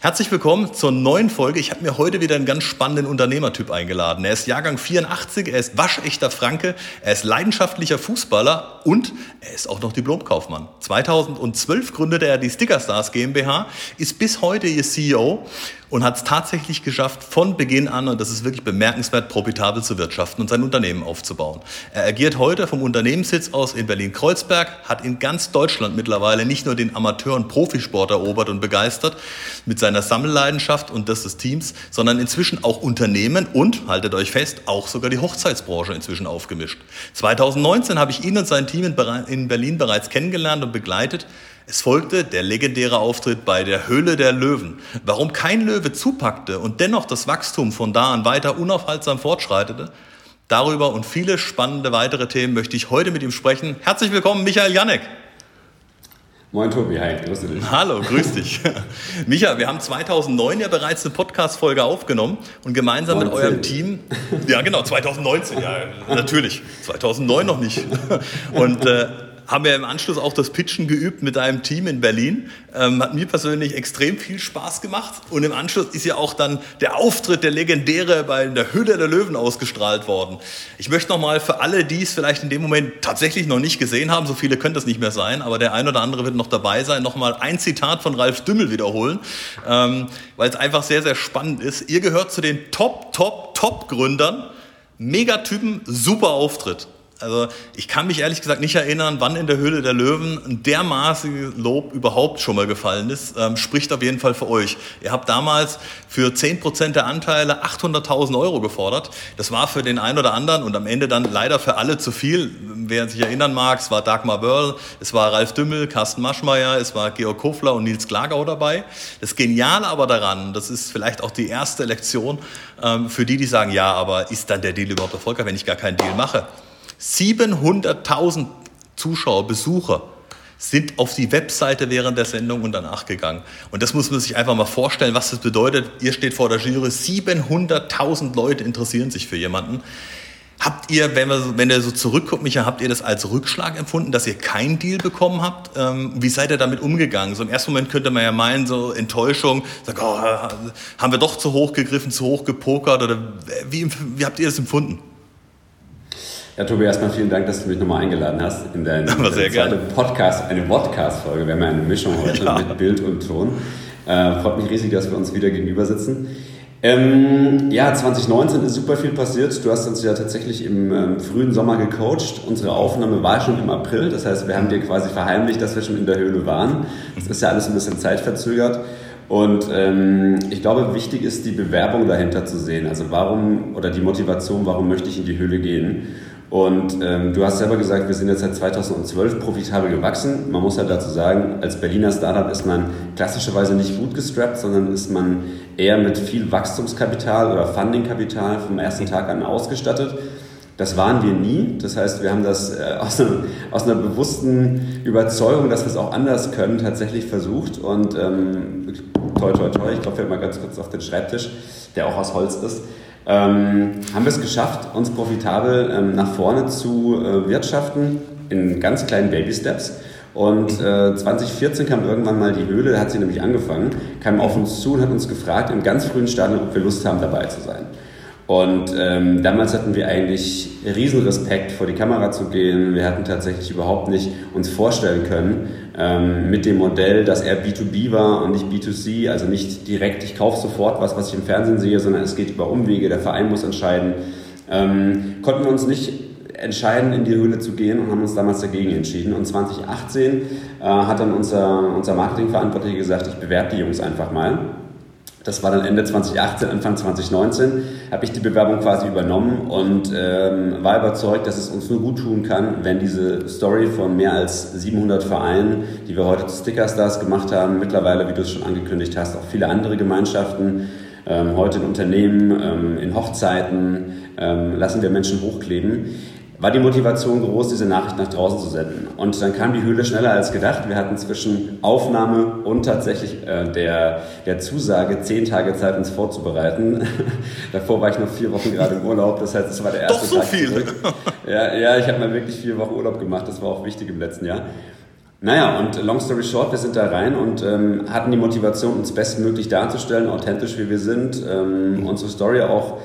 Herzlich willkommen zur neuen Folge. Ich habe mir heute wieder einen ganz spannenden Unternehmertyp eingeladen. Er ist Jahrgang 84, er ist waschechter Franke, er ist leidenschaftlicher Fußballer und er ist auch noch Diplomkaufmann. 2012 gründete er die Sticker Stars GmbH, ist bis heute ihr CEO und hat es tatsächlich geschafft, von Beginn an, und das ist wirklich bemerkenswert, profitabel zu wirtschaften und sein Unternehmen aufzubauen. Er agiert heute vom Unternehmenssitz aus in Berlin-Kreuzberg, hat in ganz Deutschland mittlerweile nicht nur den Amateur- und Profisport erobert und begeistert mit seiner Sammelleidenschaft und das des Teams, sondern inzwischen auch Unternehmen und, haltet euch fest, auch sogar die Hochzeitsbranche inzwischen aufgemischt. 2019 habe ich ihn und sein Team in Berlin bereits kennengelernt und begleitet es folgte der legendäre Auftritt bei der Höhle der Löwen. Warum kein Löwe zupackte und dennoch das Wachstum von da an weiter unaufhaltsam fortschreitete, darüber und viele spannende weitere Themen möchte ich heute mit ihm sprechen. Herzlich willkommen, Michael Janek. Moin Tobi, hi, grüße dich. Hallo, grüß dich. Micha, wir haben 2009 ja bereits eine Podcast-Folge aufgenommen und gemeinsam 19. mit eurem Team, ja genau, 2019, ja, natürlich, 2009 noch nicht. Und äh, haben wir im Anschluss auch das Pitchen geübt mit einem Team in Berlin. Ähm, hat mir persönlich extrem viel Spaß gemacht. Und im Anschluss ist ja auch dann der Auftritt der Legendäre bei der Hülle der Löwen ausgestrahlt worden. Ich möchte nochmal für alle, die es vielleicht in dem Moment tatsächlich noch nicht gesehen haben, so viele können das nicht mehr sein, aber der ein oder andere wird noch dabei sein, nochmal ein Zitat von Ralf Dümmel wiederholen, ähm, weil es einfach sehr, sehr spannend ist. Ihr gehört zu den Top, Top, Top-Gründern. Megatypen, super Auftritt. Also ich kann mich ehrlich gesagt nicht erinnern, wann in der Höhle der Löwen ein dermaßiges Lob überhaupt schon mal gefallen ist. Ähm, spricht auf jeden Fall für euch. Ihr habt damals für 10% der Anteile 800.000 Euro gefordert. Das war für den einen oder anderen und am Ende dann leider für alle zu viel. Wer sich erinnern mag, es war Dagmar Börl, es war Ralf Dümmel, Carsten Maschmeyer, es war Georg Kofler und Nils Klagau dabei. Das Geniale aber daran, das ist vielleicht auch die erste Lektion ähm, für die, die sagen, ja, aber ist dann der Deal überhaupt erfolgreich, wenn ich gar keinen Deal mache? 700.000 Zuschauer, Besucher sind auf die Webseite während der Sendung und danach gegangen. Und das muss man sich einfach mal vorstellen, was das bedeutet. Ihr steht vor der Jury, 700.000 Leute interessieren sich für jemanden. Habt ihr, wenn, wir, wenn ihr so zurückguckt, Micha, habt ihr das als Rückschlag empfunden, dass ihr keinen Deal bekommen habt? Ähm, wie seid ihr damit umgegangen? So im ersten Moment könnte man ja meinen, so Enttäuschung, sagt, oh, haben wir doch zu hoch gegriffen, zu hoch gepokert oder wie, wie habt ihr das empfunden? Ja, Tobi, erstmal vielen Dank, dass du mich nochmal eingeladen hast in deine zweite Podcast, eine Podcast-Folge. Wir haben ja eine Mischung heute ja. mit Bild und Ton. Äh, freut mich riesig, dass wir uns wieder gegenüber sitzen. Ähm, ja, 2019 ist super viel passiert. Du hast uns ja tatsächlich im ähm, frühen Sommer gecoacht. Unsere Aufnahme war schon im April. Das heißt, wir haben dir quasi verheimlicht, dass wir schon in der Höhle waren. Das ist ja alles ein bisschen zeitverzögert. Und ähm, ich glaube, wichtig ist die Bewerbung dahinter zu sehen. Also warum oder die Motivation, warum möchte ich in die Höhle gehen? Und ähm, du hast selber gesagt, wir sind jetzt seit 2012 profitabel gewachsen. Man muss halt dazu sagen, als Berliner Startup ist man klassischerweise nicht gut gestrappt, sondern ist man eher mit viel Wachstumskapital oder Fundingkapital vom ersten Tag an ausgestattet. Das waren wir nie. Das heißt, wir haben das äh, aus, einer, aus, einer, bewussten Überzeugung, dass wir es auch anders können, tatsächlich versucht. Und ähm, toi, toi, toi, ich klopfe mal ganz kurz auf den Schreibtisch, der auch aus Holz ist ähm, haben wir es geschafft, uns profitabel ähm, nach vorne zu äh, wirtschaften in ganz kleinen Baby-Steps. Und äh, 2014 kam irgendwann mal die Höhle, da hat sie nämlich angefangen, kam auf uns zu und hat uns gefragt, im ganz frühen Stadium, ob wir Lust haben, dabei zu sein. Und ähm, damals hatten wir eigentlich riesen Respekt, vor die Kamera zu gehen. Wir hatten tatsächlich überhaupt nicht uns vorstellen können, ähm, mit dem Modell, dass er B2B war und nicht B2C, also nicht direkt, ich kaufe sofort was, was ich im Fernsehen sehe, sondern es geht über Umwege, der Verein muss entscheiden. Ähm, konnten wir uns nicht entscheiden, in die Höhle zu gehen und haben uns damals dagegen entschieden. Und 2018 äh, hat dann unser, unser Marketingverantwortlicher gesagt, ich bewerbe die Jungs einfach mal. Das war dann Ende 2018, Anfang 2019, habe ich die Bewerbung quasi übernommen und ähm, war überzeugt, dass es uns nur gut tun kann, wenn diese Story von mehr als 700 Vereinen, die wir heute zu Stickerstars gemacht haben, mittlerweile, wie du es schon angekündigt hast, auch viele andere Gemeinschaften, ähm, heute in Unternehmen, ähm, in Hochzeiten, ähm, lassen wir Menschen hochkleben war die Motivation groß, diese Nachricht nach draußen zu senden. Und dann kam die Höhle schneller als gedacht. Wir hatten zwischen Aufnahme und tatsächlich äh, der, der Zusage zehn Tage Zeit, uns vorzubereiten. Davor war ich noch vier Wochen gerade im Urlaub. Das heißt, es war der erste Doch so Tag viel. Zurück. Ja, ja, ich habe mal wirklich vier Wochen Urlaub gemacht. Das war auch wichtig im letzten Jahr. Naja, und long story short, wir sind da rein und ähm, hatten die Motivation, uns bestmöglich darzustellen, authentisch wie wir sind, ähm, unsere Story auch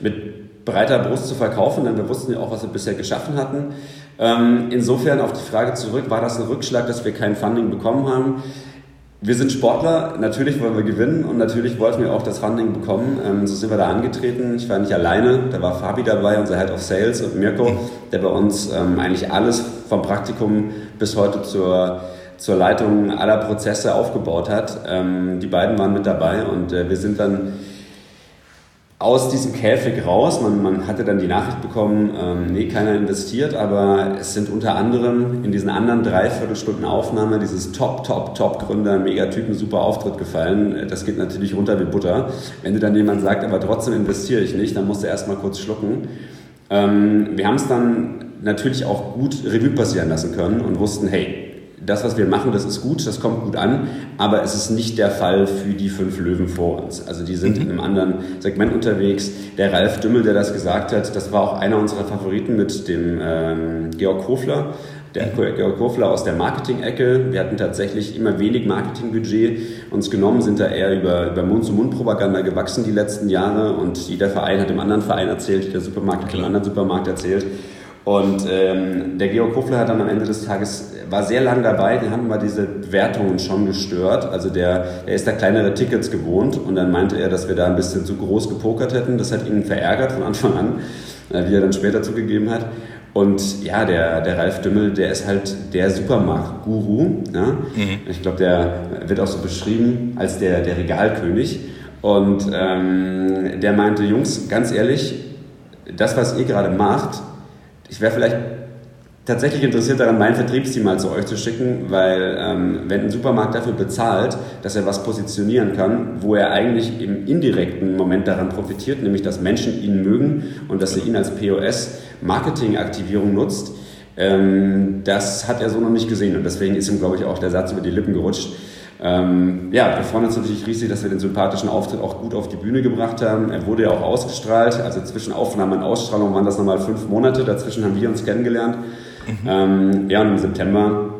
mit breiter Brust zu verkaufen, denn wir wussten ja auch, was wir bisher geschaffen hatten. Ähm, insofern auf die Frage zurück, war das ein Rückschlag, dass wir kein Funding bekommen haben? Wir sind Sportler, natürlich wollen wir gewinnen und natürlich wollten wir auch das Funding bekommen. Ähm, so sind wir da angetreten. Ich war nicht alleine, da war Fabi dabei, unser Head of Sales und Mirko, der bei uns ähm, eigentlich alles vom Praktikum bis heute zur, zur Leitung aller Prozesse aufgebaut hat. Ähm, die beiden waren mit dabei und äh, wir sind dann aus diesem Käfig raus. Man, man hatte dann die Nachricht bekommen, ähm, nee, keiner investiert, aber es sind unter anderem in diesen anderen Dreiviertelstunden Aufnahme dieses Top, Top, Top-Gründer, Megatypen, super Auftritt gefallen. Das geht natürlich runter wie Butter. Wenn dir dann jemand sagt, aber trotzdem investiere ich nicht, dann musst du erstmal kurz schlucken. Ähm, wir haben es dann natürlich auch gut Revue passieren lassen können und wussten, hey, das, was wir machen, das ist gut, das kommt gut an, aber es ist nicht der Fall für die fünf Löwen vor uns. Also die sind mhm. in einem anderen Segment unterwegs. Der Ralf Dümmel, der das gesagt hat, das war auch einer unserer Favoriten mit dem ähm, Georg Kofler. Der mhm. Georg Kofler aus der Marketing-Ecke. Wir hatten tatsächlich immer wenig Marketingbudget uns genommen, sind da eher über, über Mund-zu-Mund-Propaganda gewachsen die letzten Jahre und jeder Verein hat dem anderen Verein erzählt, der Supermarkt hat dem anderen Supermarkt erzählt. Und ähm, der Georg Kofler hat dann am Ende des Tages, war sehr lang dabei, den haben wir diese Wertungen schon gestört. Also der, der ist da kleinere Tickets gewohnt und dann meinte er, dass wir da ein bisschen zu groß gepokert hätten. Das hat ihn verärgert von Anfang an, äh, wie er dann später zugegeben hat. Und ja, der, der Ralf Dümmel, der ist halt der Supermarkt-Guru. Ja? Mhm. Ich glaube, der wird auch so beschrieben als der, der Regalkönig. Und ähm, der meinte, Jungs, ganz ehrlich, das, was ihr gerade macht, ich wäre vielleicht tatsächlich interessiert daran, mein Vertriebsteam mal zu euch zu schicken, weil ähm, wenn ein Supermarkt dafür bezahlt, dass er was positionieren kann, wo er eigentlich im indirekten Moment daran profitiert, nämlich dass Menschen ihn mögen und dass er ihn als POS-Marketing-Aktivierung nutzt, ähm, das hat er so noch nicht gesehen und deswegen ist ihm, glaube ich, auch der Satz über die Lippen gerutscht. Ähm, ja, wir freuen uns natürlich riesig, dass wir den sympathischen Auftritt auch gut auf die Bühne gebracht haben. Er wurde ja auch ausgestrahlt, also zwischen Aufnahme und Ausstrahlung waren das nochmal fünf Monate, dazwischen haben wir uns kennengelernt. Mhm. Ähm, ja, und im September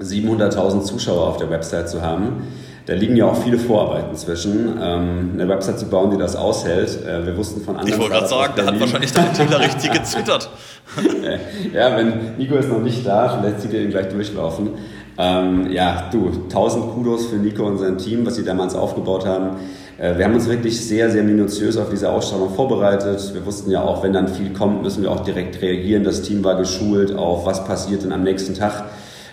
700.000 Zuschauer auf der Website zu haben. Da liegen ja auch viele Vorarbeiten zwischen, ähm, eine Website zu bauen, die das aushält. Äh, wir wussten von anderen. Ich wollte gerade sagen, da hat wahrscheinlich der Entwickler richtig gezittert. ja, wenn Nico ist noch nicht da, vielleicht sieht er ihn gleich durchlaufen. Ähm, ja, du, tausend Kudos für Nico und sein Team, was sie damals aufgebaut haben. Äh, wir haben uns wirklich sehr, sehr minutiös auf diese Ausstrahlung vorbereitet. Wir wussten ja auch, wenn dann viel kommt, müssen wir auch direkt reagieren. Das Team war geschult auf, was passiert denn am nächsten Tag.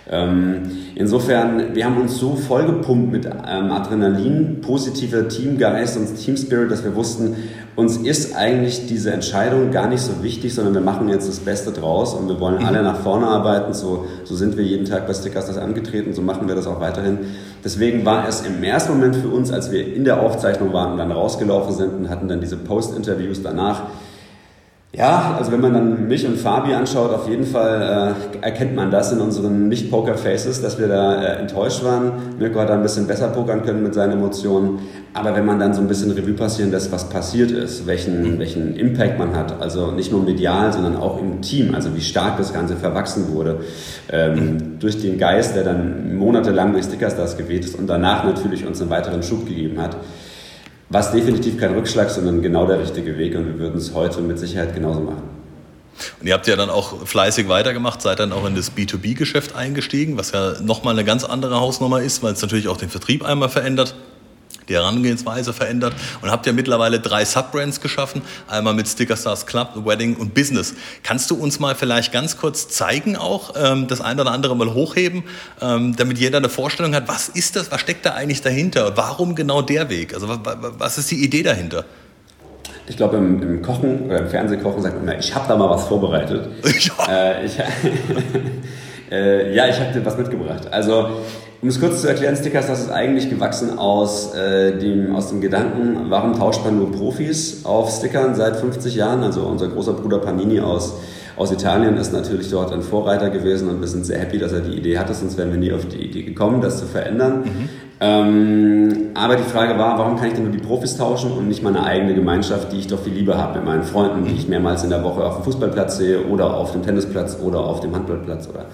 Ähm, insofern, wir haben uns so vollgepumpt mit ähm, Adrenalin, positiver Teamgeist und Teamspirit, dass wir wussten, uns ist eigentlich diese Entscheidung gar nicht so wichtig, sondern wir machen jetzt das Beste draus und wir wollen mhm. alle nach vorne arbeiten. So, so sind wir jeden Tag bei Stickers das angetreten, so machen wir das auch weiterhin. Deswegen war es im ersten Moment für uns, als wir in der Aufzeichnung waren und dann rausgelaufen sind und hatten dann diese Post-Interviews danach, ja, also wenn man dann mich und Fabi anschaut, auf jeden Fall äh, erkennt man das in unseren Nicht-Poker-Faces, dass wir da äh, enttäuscht waren. Mirko hat da ein bisschen besser pokern können mit seinen Emotionen. Aber wenn man dann so ein bisschen Revue passieren lässt, was passiert ist, welchen, welchen Impact man hat, also nicht nur medial, sondern auch im Team, also wie stark das Ganze verwachsen wurde, ähm, durch den Geist, der dann monatelang durch Stickerstars geweht ist und danach natürlich uns einen weiteren Schub gegeben hat, war es definitiv kein Rückschlag, sondern genau der richtige Weg und wir würden es heute mit Sicherheit genauso machen. Und ihr habt ja dann auch fleißig weitergemacht, seid dann auch in das B2B-Geschäft eingestiegen, was ja nochmal eine ganz andere Hausnummer ist, weil es natürlich auch den Vertrieb einmal verändert. Die Herangehensweise verändert und habt ja mittlerweile drei Subbrands geschaffen. Einmal mit Sticker Stars Club, Wedding und Business. Kannst du uns mal vielleicht ganz kurz zeigen auch, ähm, das eine oder andere mal hochheben, ähm, damit jeder eine Vorstellung hat, was ist das, was steckt da eigentlich dahinter? Warum genau der Weg? Also was ist die Idee dahinter? Ich glaube, im, im, Kochen oder im Fernsehkochen sagt man, ich habe da mal was vorbereitet. Ja, äh, ich, äh, ja, ich habe dir was mitgebracht. Also um es kurz zu erklären, Stickers, das ist eigentlich gewachsen aus, äh, dem, aus dem Gedanken, warum tauscht man nur Profis auf Stickern seit 50 Jahren? Also unser großer Bruder Panini aus, aus Italien ist natürlich dort ein Vorreiter gewesen und wir sind sehr happy, dass er die Idee hatte, sonst wären wir nie auf die Idee gekommen, das zu verändern. Mhm. Ähm, aber die Frage war, warum kann ich denn nur die Profis tauschen und nicht meine eigene Gemeinschaft, die ich doch viel lieber habe mit meinen Freunden, die ich mehrmals in der Woche auf dem Fußballplatz sehe oder auf dem Tennisplatz oder auf dem Handballplatz oder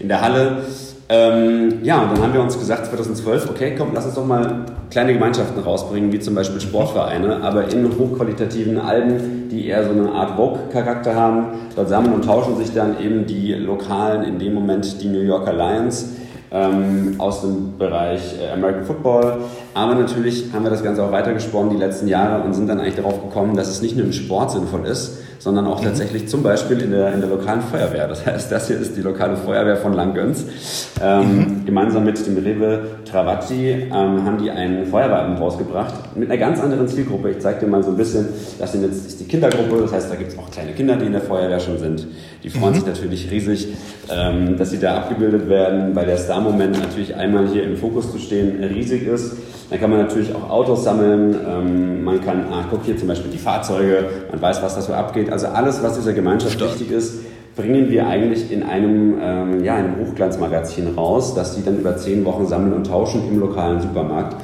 in der Halle. Ähm, ja, und dann haben wir uns gesagt, 2012, okay, komm, lass uns doch mal kleine Gemeinschaften rausbringen, wie zum Beispiel Sportvereine, aber in hochqualitativen Alben, die eher so eine Art Vogue-Charakter haben. Dort sammeln und tauschen sich dann eben die Lokalen, in dem Moment die New Yorker Lions ähm, aus dem Bereich äh, American Football. Aber natürlich haben wir das Ganze auch weitergesponnen die letzten Jahre und sind dann eigentlich darauf gekommen, dass es nicht nur im Sport sinnvoll ist, sondern auch mhm. tatsächlich zum Beispiel in der, in der lokalen Feuerwehr. Das heißt, das hier ist die lokale Feuerwehr von Langgöns. Ähm, mhm. Gemeinsam mit dem Rewe Travacci ähm, haben die einen Feuerwehrabend rausgebracht mit einer ganz anderen Zielgruppe. Ich zeige dir mal so ein bisschen, das sind jetzt ist die Kindergruppe, das heißt, da gibt es auch kleine Kinder, die in der Feuerwehr schon sind. Die freuen mhm. sich natürlich riesig, ähm, dass sie da abgebildet werden, weil der Star-Moment natürlich einmal hier im Fokus zu stehen riesig ist. Dann kann man natürlich auch Autos sammeln. Ähm, man kann, ah, guck hier zum Beispiel die Fahrzeuge, man weiß, was da so abgeht. Also alles, was dieser Gemeinschaft Stark. wichtig ist, bringen wir eigentlich in einem, ähm, ja, einem Hochglanzmagazin raus, das die dann über zehn Wochen sammeln und tauschen im lokalen Supermarkt.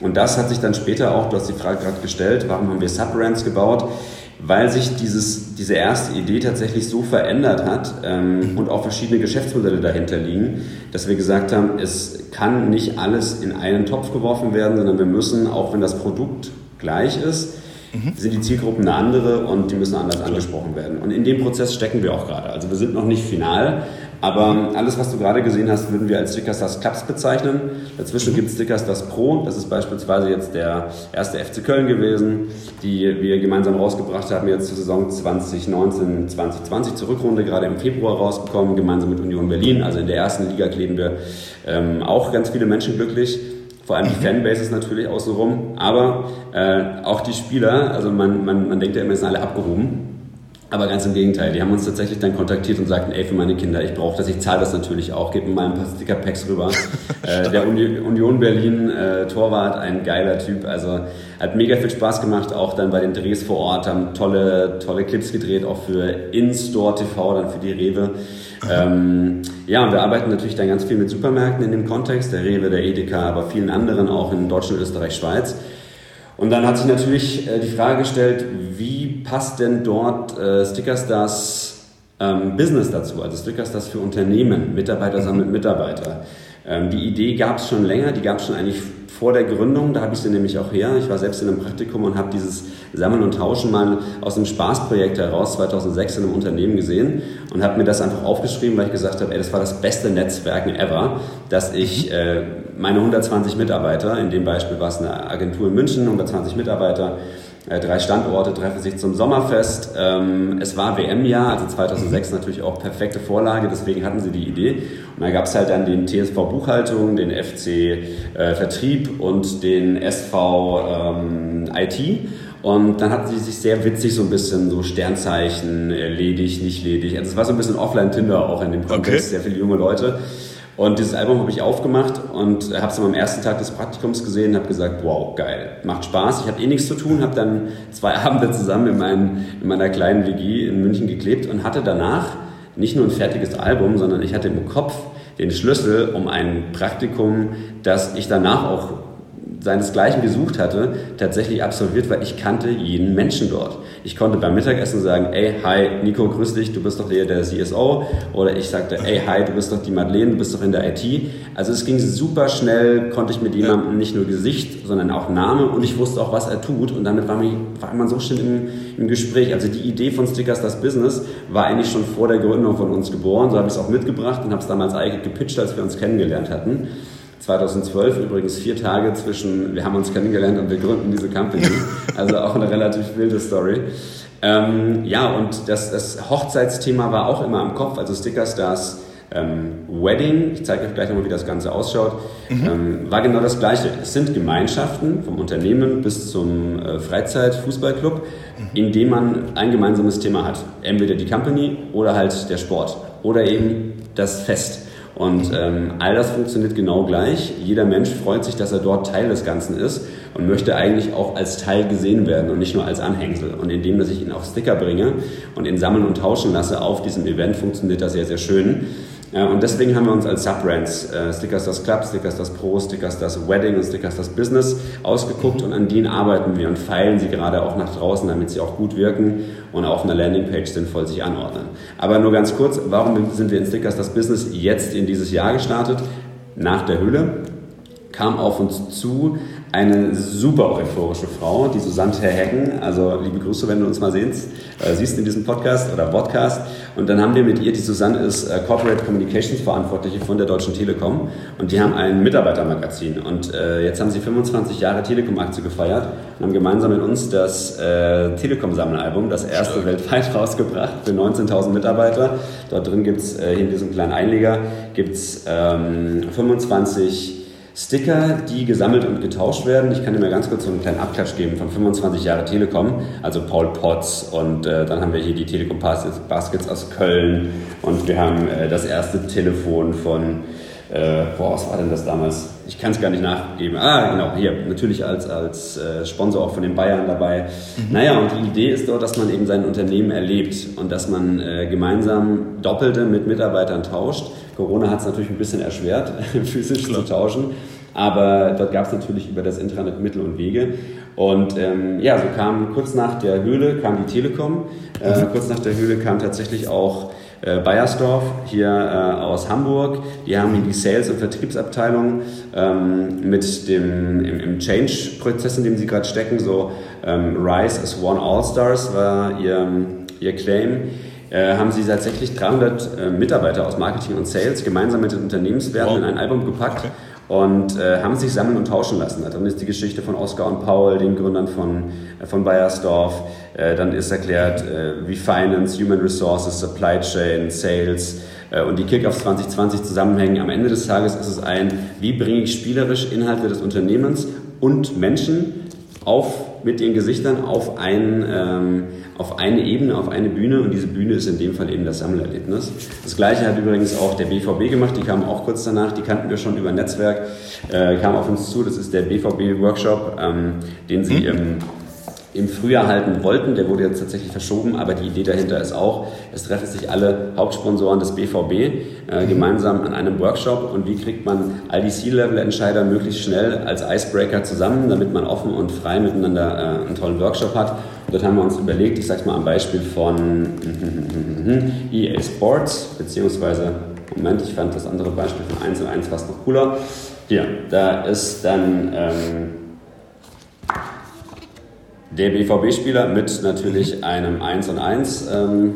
Und das hat sich dann später auch, du hast die Frage gerade gestellt, warum haben wir Subbrands gebaut? weil sich dieses, diese erste Idee tatsächlich so verändert hat ähm, und auch verschiedene Geschäftsmodelle dahinter liegen, dass wir gesagt haben, es kann nicht alles in einen Topf geworfen werden, sondern wir müssen, auch wenn das Produkt gleich ist, mhm. sind die Zielgruppen eine andere und die müssen anders angesprochen werden. Und in dem Prozess stecken wir auch gerade. Also wir sind noch nicht final, aber alles, was du gerade gesehen hast, würden wir als Stickerstars Clubs bezeichnen. Dazwischen mhm. gibt es Stickerstars Pro. Das ist beispielsweise jetzt der erste FC Köln gewesen, die wir gemeinsam rausgebracht haben, jetzt zur Saison 2019, 2020 zur Rückrunde, gerade im Februar rausgekommen, gemeinsam mit Union Berlin. Also in der ersten Liga kleben wir ähm, auch ganz viele Menschen glücklich. Vor allem die mhm. Fanbases natürlich außenrum, aber äh, auch die Spieler, also man, man, man denkt ja immer, sind alle abgehoben. Aber ganz im Gegenteil, die haben uns tatsächlich dann kontaktiert und sagten, ey, für meine Kinder, ich brauche das, ich zahle das natürlich auch, gib mir mal ein paar Sticker-Packs rüber. äh, der Uni Union Berlin äh, Torwart, ein geiler Typ, also hat mega viel Spaß gemacht, auch dann bei den Drehs vor Ort, haben tolle, tolle Clips gedreht, auch für In-Store TV, dann für die Rewe. Ähm, ja, und wir arbeiten natürlich dann ganz viel mit Supermärkten in dem Kontext, der Rewe, der Edeka, aber vielen anderen auch in Deutschland, Österreich, Schweiz. Und dann hat sich natürlich äh, die Frage gestellt, wie passt denn dort äh, Stickerstars ähm, Business dazu? Also Stickerstars für Unternehmen, Mitarbeiter sammeln Mitarbeiter. Ähm, die Idee gab es schon länger, die gab es schon eigentlich vor der Gründung, da habe ich sie nämlich auch her. Ich war selbst in einem Praktikum und habe dieses Sammeln und Tauschen mal aus einem Spaßprojekt heraus 2006 in einem Unternehmen gesehen und habe mir das einfach aufgeschrieben, weil ich gesagt habe, ey, das war das beste Netzwerken ever, dass ich äh, meine 120 Mitarbeiter, in dem Beispiel war es eine Agentur in München, 120 Mitarbeiter, drei Standorte treffen sich zum Sommerfest. Ähm, es war WM-Jahr, also 2006 natürlich auch perfekte Vorlage, deswegen hatten sie die Idee. Und da gab es halt dann den TSV Buchhaltung, den FC äh, Vertrieb und den SV ähm, IT. Und dann hatten sie sich sehr witzig so ein bisschen so Sternzeichen, äh, ledig, nicht ledig. Also es war so ein bisschen Offline-Tinder auch in dem Kontext, okay. sehr viele junge Leute. Und dieses Album habe ich aufgemacht und habe es am ersten Tag des Praktikums gesehen und habe gesagt, wow, geil, macht Spaß. Ich habe eh nichts zu tun, habe dann zwei Abende zusammen in, mein, in meiner kleinen WG in München geklebt und hatte danach nicht nur ein fertiges Album, sondern ich hatte im Kopf den Schlüssel um ein Praktikum, das ich danach auch seinesgleichen gesucht hatte, tatsächlich absolviert, weil ich kannte jeden Menschen dort. Ich konnte beim Mittagessen sagen, ey, hi, Nico, grüß dich, du bist doch der, der CSO. Oder ich sagte, ey, hi, du bist doch die Madeleine, du bist doch in der IT. Also es ging super schnell, konnte ich mit jemandem nicht nur Gesicht, sondern auch Name und ich wusste auch, was er tut. Und damit war, mich, war man so schnell im, im Gespräch. Also die Idee von Stickers das Business war eigentlich schon vor der Gründung von uns geboren. So habe ich es auch mitgebracht und habe es damals eigentlich gepitcht, als wir uns kennengelernt hatten. 2012 übrigens vier Tage zwischen, wir haben uns kennengelernt und wir gründen diese Company. Also auch eine relativ wilde Story. Ähm, ja, und das, das Hochzeitsthema war auch immer im Kopf. Also Stickerstars ähm, Wedding, ich zeige euch gleich nochmal, wie das Ganze ausschaut, mhm. ähm, war genau das Gleiche. Es sind Gemeinschaften vom Unternehmen bis zum äh, Freizeitfußballclub, mhm. in dem man ein gemeinsames Thema hat. Entweder die Company oder halt der Sport oder eben das Fest. Und ähm, all das funktioniert genau gleich. Jeder Mensch freut sich, dass er dort Teil des Ganzen ist und möchte eigentlich auch als Teil gesehen werden und nicht nur als Anhängsel. Und indem, dass ich ihn auf Sticker bringe und ihn sammeln und tauschen lasse auf diesem Event, funktioniert das sehr, sehr schön. Und deswegen haben wir uns als Subbrands äh, Stickers das Club, Stickers das Pro, Stickers das Wedding und Stickers das Business ausgeguckt und an denen arbeiten wir und feilen sie gerade auch nach draußen, damit sie auch gut wirken und auf einer Landingpage sinnvoll sich anordnen. Aber nur ganz kurz, warum sind wir in Stickers das Business jetzt in dieses Jahr gestartet? Nach der Hülle kam auf uns zu eine super euphorische Frau, die Susanne Hecken. Also liebe Grüße, wenn du uns mal siehst, äh, siehst in diesem Podcast oder Podcast. Und dann haben wir mit ihr, die Susanne ist äh, Corporate Communications Verantwortliche von der Deutschen Telekom und die haben ein Mitarbeitermagazin. Und äh, jetzt haben sie 25 Jahre Telekom-Aktie gefeiert und haben gemeinsam mit uns das äh, Telekom-Sammelalbum, das erste weltweit rausgebracht für 19.000 Mitarbeiter. Dort drin gibt es äh, in diesem kleinen Einleger gibt's, ähm, 25 Sticker, die gesammelt und getauscht werden. Ich kann dir mal ganz kurz so einen kleinen Abklatsch geben von 25 Jahre Telekom, also Paul Potts und äh, dann haben wir hier die Telekom Baskets aus Köln und wir haben äh, das erste Telefon von, äh, boah, was war denn das damals? Ich kann es gar nicht nachgeben. Ah, genau, hier, natürlich als, als äh, Sponsor auch von den Bayern dabei. Mhm. Naja, und die Idee ist dort, dass man eben sein Unternehmen erlebt und dass man äh, gemeinsam Doppelte mit Mitarbeitern tauscht Corona hat es natürlich ein bisschen erschwert, physisch Klar. zu tauschen. Aber dort gab es natürlich über das Intranet Mittel und Wege. Und ähm, ja, so kam kurz nach der Höhle kam die Telekom. Äh, mhm. kurz nach der Höhle kam tatsächlich auch äh, Bayersdorf hier äh, aus Hamburg. Die haben hier die Sales- und Vertriebsabteilung ähm, mit dem im, im Change-Prozess, in dem sie gerade stecken. So ähm, Rise as One All Stars war ihr, ihr Claim. Äh, haben sie tatsächlich 300 äh, Mitarbeiter aus Marketing und Sales gemeinsam mit den Unternehmenswerten wow. in ein Album gepackt okay. und äh, haben sich sammeln und tauschen lassen. Da drin ist die Geschichte von Oskar und Paul, den Gründern von, äh, von Bayersdorf. Äh, dann ist erklärt, äh, wie Finance, Human Resources, Supply Chain, Sales und die Kickoffs 2020 zusammenhängen. Am Ende des Tages ist es ein, wie bringe ich spielerisch Inhalte des Unternehmens und Menschen auf, mit den Gesichtern auf ein, ähm, auf eine Ebene, auf eine Bühne. Und diese Bühne ist in dem Fall eben das Sammelerlebnis. Das gleiche hat übrigens auch der BVB gemacht, die kamen auch kurz danach, die kannten wir schon über Netzwerk, äh, kam auf uns zu, das ist der BVB-Workshop, ähm, den sie im mhm im Frühjahr halten wollten. Der wurde jetzt tatsächlich verschoben, aber die Idee dahinter ist auch, es treffen sich alle Hauptsponsoren des BVB äh, gemeinsam an einem Workshop und wie kriegt man all die C-Level-Entscheider möglichst schnell als Icebreaker zusammen, damit man offen und frei miteinander äh, einen tollen Workshop hat. Dort haben wir uns überlegt, ich sage mal am Beispiel von EA Sports, beziehungsweise, Moment, ich fand das andere Beispiel von 1 und 1 fast noch cooler. Hier, da ist dann... Ähm, der BVB-Spieler mit natürlich einem 1 und 1 ähm,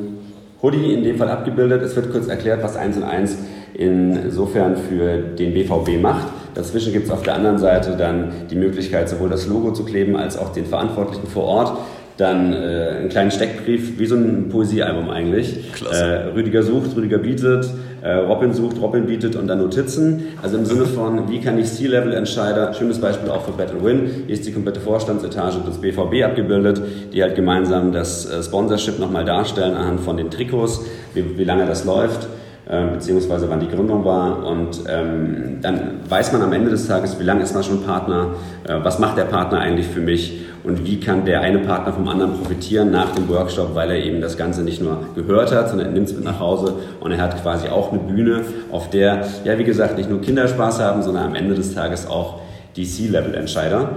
Hoodie in dem Fall abgebildet. Es wird kurz erklärt, was 1 und 1 insofern für den BVB macht. Dazwischen gibt es auf der anderen Seite dann die Möglichkeit, sowohl das Logo zu kleben als auch den Verantwortlichen vor Ort. Dann äh, einen kleinen Steckbrief, wie so ein Poesiealbum eigentlich. Klasse. Äh, Rüdiger sucht, Rüdiger bietet. Äh, Robin sucht, Robin bietet und dann Notizen. Also im Sinne von, wie kann ich C-Level-Entscheider, schönes Beispiel auch für Battle Win, hier ist die komplette Vorstandsetage des BVB abgebildet, die halt gemeinsam das äh, Sponsorship nochmal darstellen anhand von den Trikots, wie, wie lange das läuft äh, beziehungsweise wann die Gründung war. Und ähm, dann weiß man am Ende des Tages, wie lange ist man schon Partner, äh, was macht der Partner eigentlich für mich und wie kann der eine Partner vom anderen profitieren nach dem Workshop, weil er eben das Ganze nicht nur gehört hat, sondern er nimmt es mit nach Hause und er hat quasi auch eine Bühne, auf der, ja wie gesagt, nicht nur Kinder Spaß haben, sondern am Ende des Tages auch die C-Level-Entscheider.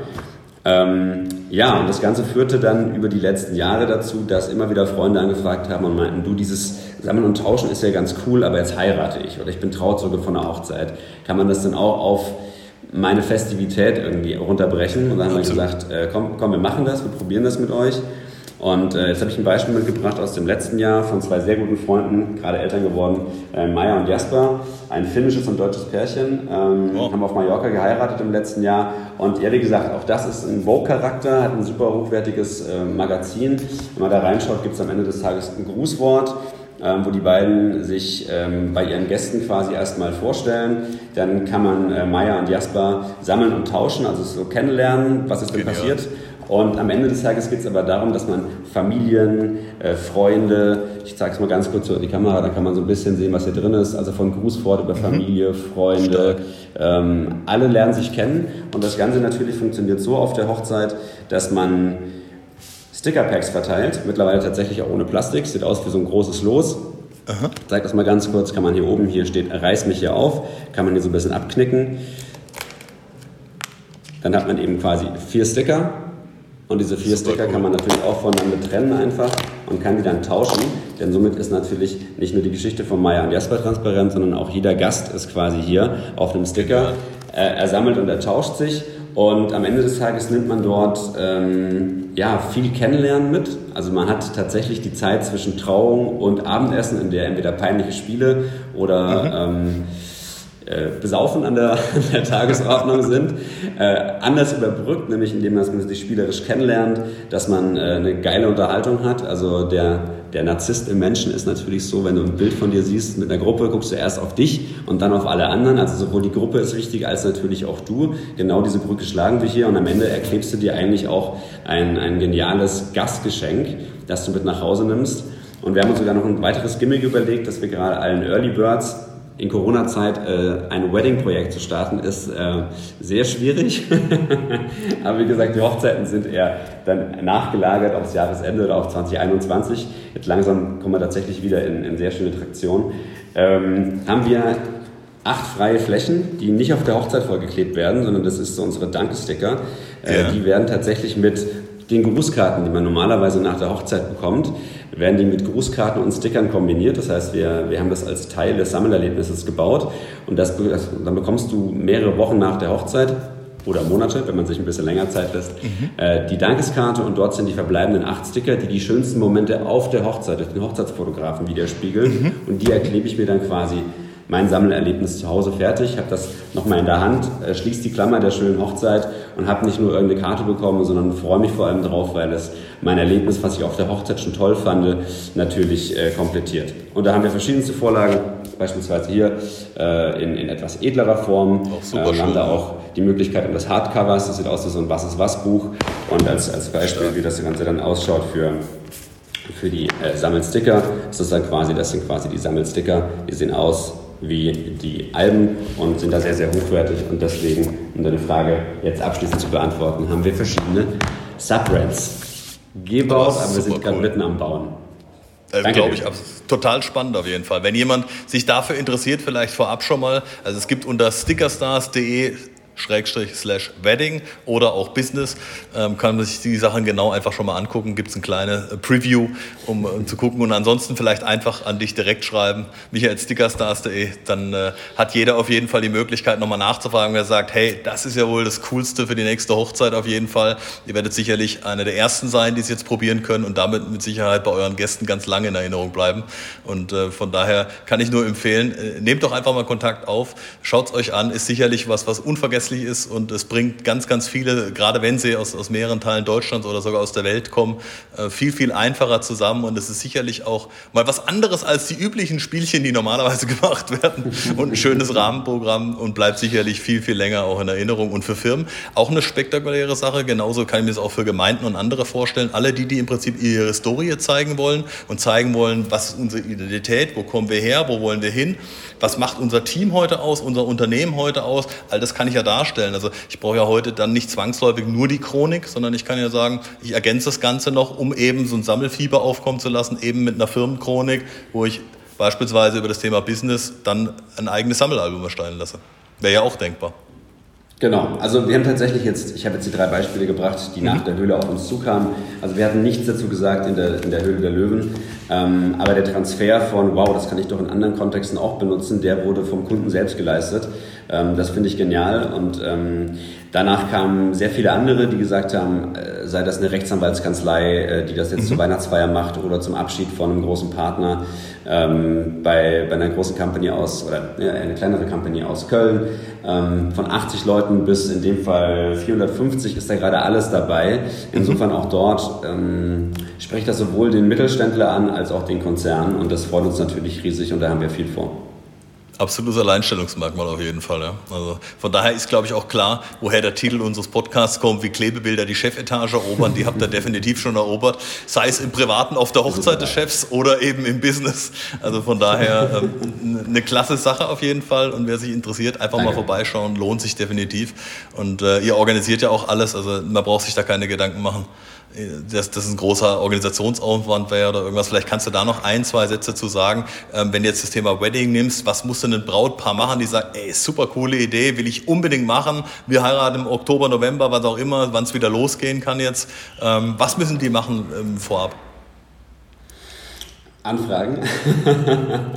Ähm, ja, und das Ganze führte dann über die letzten Jahre dazu, dass immer wieder Freunde angefragt haben und meinten, du, dieses Sammeln und Tauschen ist ja ganz cool, aber jetzt heirate ich oder ich bin Trauzeuge von einer Hochzeit. Kann man das dann auch auf meine Festivität irgendwie runterbrechen. Und dann haben wir gesagt, äh, komm, komm, wir machen das, wir probieren das mit euch. Und äh, jetzt habe ich ein Beispiel mitgebracht aus dem letzten Jahr von zwei sehr guten Freunden, gerade Eltern geworden, äh, Maya und Jasper, ein finnisches und deutsches Pärchen, ähm, oh. haben auf Mallorca geheiratet im letzten Jahr. Und ehrlich gesagt, auch das ist ein Vogue-Charakter, hat ein super hochwertiges äh, Magazin. Wenn man da reinschaut, gibt es am Ende des Tages ein Grußwort. Ähm, wo die beiden sich ähm, bei ihren Gästen quasi erstmal vorstellen. Dann kann man äh, Maya und Jasper sammeln und tauschen, also so kennenlernen, was ist denn Genial. passiert. Und am Ende des Tages geht es aber darum, dass man Familien, äh, Freunde, ich zeige es mal ganz kurz in die Kamera, dann kann man so ein bisschen sehen, was hier drin ist. Also von Grußwort über mhm. Familie, Freunde, ähm, alle lernen sich kennen. Und das Ganze natürlich funktioniert so auf der Hochzeit, dass man Stickerpacks verteilt, mittlerweile tatsächlich auch ohne Plastik, sieht aus wie so ein großes Los. Aha. Ich zeige das mal ganz kurz, kann man hier oben, hier steht, reiß mich hier auf, kann man hier so ein bisschen abknicken. Dann hat man eben quasi vier Sticker und diese vier Sticker cool. kann man natürlich auch voneinander trennen einfach und kann die dann tauschen. Denn somit ist natürlich nicht nur die Geschichte von Maya und Jasper transparent, sondern auch jeder Gast ist quasi hier auf einem Sticker. Äh, er sammelt und er tauscht sich. Und am Ende des Tages nimmt man dort ähm, ja, viel Kennenlernen mit. Also man hat tatsächlich die Zeit zwischen Trauung und Abendessen, in der entweder peinliche Spiele oder mhm. ähm, äh, besaufen an der, an der Tagesordnung sind, äh, anders überbrückt, nämlich indem man sich spielerisch kennenlernt, dass man äh, eine geile Unterhaltung hat. Also der, der Narzisst im Menschen ist natürlich so, wenn du ein Bild von dir siehst mit einer Gruppe, guckst du erst auf dich und dann auf alle anderen. Also sowohl die Gruppe ist wichtig als natürlich auch du. Genau diese Brücke schlagen wir hier und am Ende erklebst du dir eigentlich auch ein, ein geniales Gastgeschenk, das du mit nach Hause nimmst. Und wir haben uns sogar noch ein weiteres Gimmick überlegt, dass wir gerade allen Early Birds in Corona-Zeit äh, ein Wedding-Projekt zu starten, ist äh, sehr schwierig. Aber wie gesagt, die Hochzeiten sind eher dann nachgelagert aufs Jahresende oder auf 2021. Jetzt langsam kommen wir tatsächlich wieder in, in sehr schöne Traktion. Ähm, haben wir acht freie Flächen, die nicht auf der Hochzeit vollgeklebt werden, sondern das ist so unsere Dankesticker. Äh, ja. Die werden tatsächlich mit den Grußkarten, die man normalerweise nach der Hochzeit bekommt, werden die mit Grußkarten und Stickern kombiniert. Das heißt, wir, wir haben das als Teil des Sammelerlebnisses gebaut und das, dann bekommst du mehrere Wochen nach der Hochzeit oder Monate, wenn man sich ein bisschen länger Zeit lässt, mhm. äh, die Dankeskarte und dort sind die verbleibenden acht Sticker, die die schönsten Momente auf der Hochzeit, durch den Hochzeitsfotografen widerspiegeln mhm. und die erklebe ich mir dann quasi mein Sammelerlebnis zu Hause fertig, habe das nochmal in der Hand, äh, schließe die Klammer der schönen Hochzeit und habe nicht nur irgendeine Karte bekommen, sondern freue mich vor allem drauf, weil es mein Erlebnis, was ich auf der Hochzeit schon toll fand, natürlich äh, komplettiert. Und da haben wir verschiedenste Vorlagen, beispielsweise hier äh, in, in etwas edlerer Form. Auch super äh, wir haben da auch die Möglichkeit des Hardcovers, das sieht aus wie so ein Was ist was Buch und als, als Beispiel, wie das Ganze dann ausschaut für für die äh, Sammelsticker. Das ist dann quasi, das sind quasi die Sammelsticker. Die sehen aus wie die Alben und sind da sehr, sehr hochwertig. Und deswegen, um deine Frage jetzt abschließend zu beantworten, haben wir verschiedene Subbrands gebaut, aber wir sind gerade cool. mitten am Bauen. Äh, Glaube ich, total spannend auf jeden Fall. Wenn jemand sich dafür interessiert, vielleicht vorab schon mal, also es gibt unter stickerstars.de Schrägstrich slash Wedding oder auch Business, ähm, kann man sich die Sachen genau einfach schon mal angucken. Gibt es ein kleines äh, Preview, um, um, zu gucken. Und ansonsten vielleicht einfach an dich direkt schreiben, michaelstickerstars.de. Dann äh, hat jeder auf jeden Fall die Möglichkeit, nochmal nachzufragen, wer sagt, hey, das ist ja wohl das Coolste für die nächste Hochzeit auf jeden Fall. Ihr werdet sicherlich eine der Ersten sein, die es jetzt probieren können und damit mit Sicherheit bei euren Gästen ganz lange in Erinnerung bleiben. Und äh, von daher kann ich nur empfehlen, äh, nehmt doch einfach mal Kontakt auf, schaut es euch an, ist sicherlich was, was unvergessen verlässlich ist und es bringt ganz, ganz viele, gerade wenn sie aus, aus mehreren Teilen Deutschlands oder sogar aus der Welt kommen, äh, viel, viel einfacher zusammen und es ist sicherlich auch mal was anderes als die üblichen Spielchen, die normalerweise gemacht werden und ein schönes Rahmenprogramm und bleibt sicherlich viel, viel länger auch in Erinnerung und für Firmen auch eine spektakuläre Sache. Genauso kann ich mir das auch für Gemeinden und andere vorstellen. Alle die, die im Prinzip ihre Historie zeigen wollen und zeigen wollen, was ist unsere Identität, wo kommen wir her, wo wollen wir hin, was macht unser Team heute aus, unser Unternehmen heute aus, all das kann ich ja darstellen. Also ich brauche ja heute dann nicht zwangsläufig nur die Chronik, sondern ich kann ja sagen, ich ergänze das Ganze noch, um eben so ein Sammelfieber aufkommen zu lassen, eben mit einer Firmenchronik, wo ich beispielsweise über das Thema Business dann ein eigenes Sammelalbum erstellen lasse. Wäre ja auch denkbar. Genau, also wir haben tatsächlich jetzt, ich habe jetzt die drei Beispiele gebracht, die mhm. nach der Höhle auf uns zukamen. Also wir hatten nichts dazu gesagt in der, in der Höhle der Löwen, ähm, aber der Transfer von, wow, das kann ich doch in anderen Kontexten auch benutzen, der wurde vom Kunden selbst geleistet. Ähm, das finde ich genial und ähm, Danach kamen sehr viele andere, die gesagt haben, äh, sei das eine Rechtsanwaltskanzlei, äh, die das jetzt mhm. zur Weihnachtsfeier macht oder zum Abschied von einem großen Partner ähm, bei, bei einer großen Company aus, oder ja, eine kleinere Company aus Köln. Ähm, von 80 Leuten bis in dem Fall 450 ist da gerade alles dabei. Insofern auch dort ähm, spricht das sowohl den Mittelständler an als auch den Konzern und das freut uns natürlich riesig und da haben wir viel vor. Absolutes Alleinstellungsmerkmal auf jeden Fall. Ja. Also von daher ist, glaube ich, auch klar, woher der Titel unseres Podcasts kommt, wie Klebebilder die Chefetage erobern. Die habt ihr definitiv schon erobert, sei es im Privaten auf der Hochzeit des Chefs oder eben im Business. Also von daher ähm, eine klasse Sache auf jeden Fall. Und wer sich interessiert, einfach Danke. mal vorbeischauen, lohnt sich definitiv. Und äh, ihr organisiert ja auch alles, also man braucht sich da keine Gedanken machen dass das ein großer Organisationsaufwand wäre oder irgendwas. Vielleicht kannst du da noch ein, zwei Sätze zu sagen. Ähm, wenn du jetzt das Thema Wedding nimmst, was muss denn ein Brautpaar machen, die sagt, ey, super coole Idee, will ich unbedingt machen. Wir heiraten im Oktober, November, was auch immer, wann es wieder losgehen kann jetzt. Ähm, was müssen die machen ähm, vorab? Anfragen.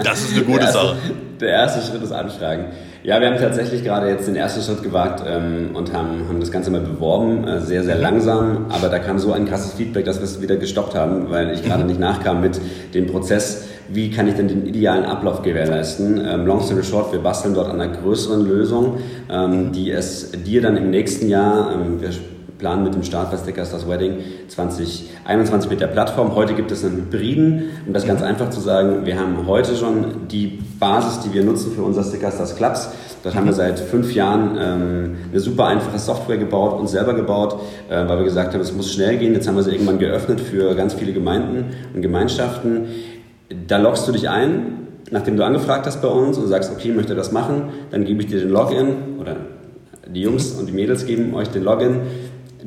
Das ist eine gute der erste, Sache. Der erste Schritt ist Anfragen. Ja, wir haben tatsächlich gerade jetzt den ersten Schritt gewagt ähm, und haben, haben das Ganze mal beworben, äh, sehr, sehr langsam, aber da kam so ein krasses Feedback, dass wir es wieder gestoppt haben, weil ich gerade nicht nachkam mit dem Prozess, wie kann ich denn den idealen Ablauf gewährleisten. Ähm, long story short, wir basteln dort an einer größeren Lösung, ähm, die es dir dann im nächsten Jahr, ähm, wir planen mit dem Start bei Stickers das Wedding 2021 mit der Plattform. Heute gibt es einen Hybriden, um das ganz einfach zu sagen, wir haben heute schon die Basis, die wir nutzen für unser Stickers das Clubs. Dort haben wir seit fünf Jahren ähm, eine super einfache Software gebaut, uns selber gebaut, äh, weil wir gesagt haben, es muss schnell gehen. Jetzt haben wir sie irgendwann geöffnet für ganz viele Gemeinden und Gemeinschaften. Da loggst du dich ein, nachdem du angefragt hast bei uns und sagst, okay, ich möchte das machen, dann gebe ich dir den Login oder die Jungs und die Mädels geben euch den Login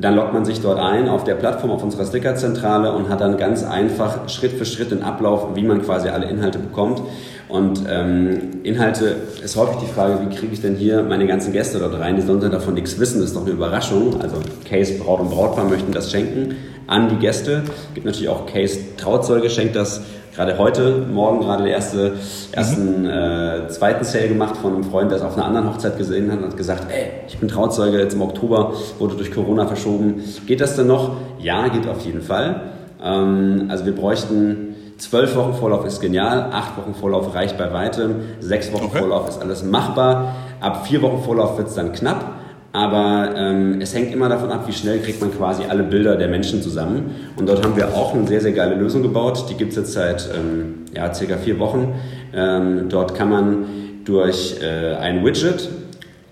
dann loggt man sich dort ein auf der Plattform, auf unserer Stickerzentrale und hat dann ganz einfach Schritt für Schritt den Ablauf, wie man quasi alle Inhalte bekommt. Und ähm, Inhalte ist häufig die Frage, wie kriege ich denn hier meine ganzen Gäste dort rein? Die sollen davon nichts wissen, das ist doch eine Überraschung. Also Case Braut und Brautpaar möchten das schenken an die Gäste. Es gibt natürlich auch Case Trauzeuge schenkt das gerade heute, morgen gerade der erste, ersten, mhm. äh, zweiten Sale gemacht von einem Freund, der es auf einer anderen Hochzeit gesehen hat und hat gesagt, ey, ich bin Trauzeuge, jetzt im Oktober wurde durch Corona verschoben. Geht das denn noch? Ja, geht auf jeden Fall. Ähm, also wir bräuchten zwölf Wochen Vorlauf ist genial, acht Wochen Vorlauf reicht bei weitem, sechs Wochen okay. Vorlauf ist alles machbar. Ab vier Wochen Vorlauf wird es dann knapp. Aber ähm, es hängt immer davon ab, wie schnell kriegt man quasi alle Bilder der Menschen zusammen. Und dort haben wir auch eine sehr, sehr geile Lösung gebaut. Die gibt es jetzt seit ähm, ja, circa vier Wochen. Ähm, dort kann man durch äh, ein Widget,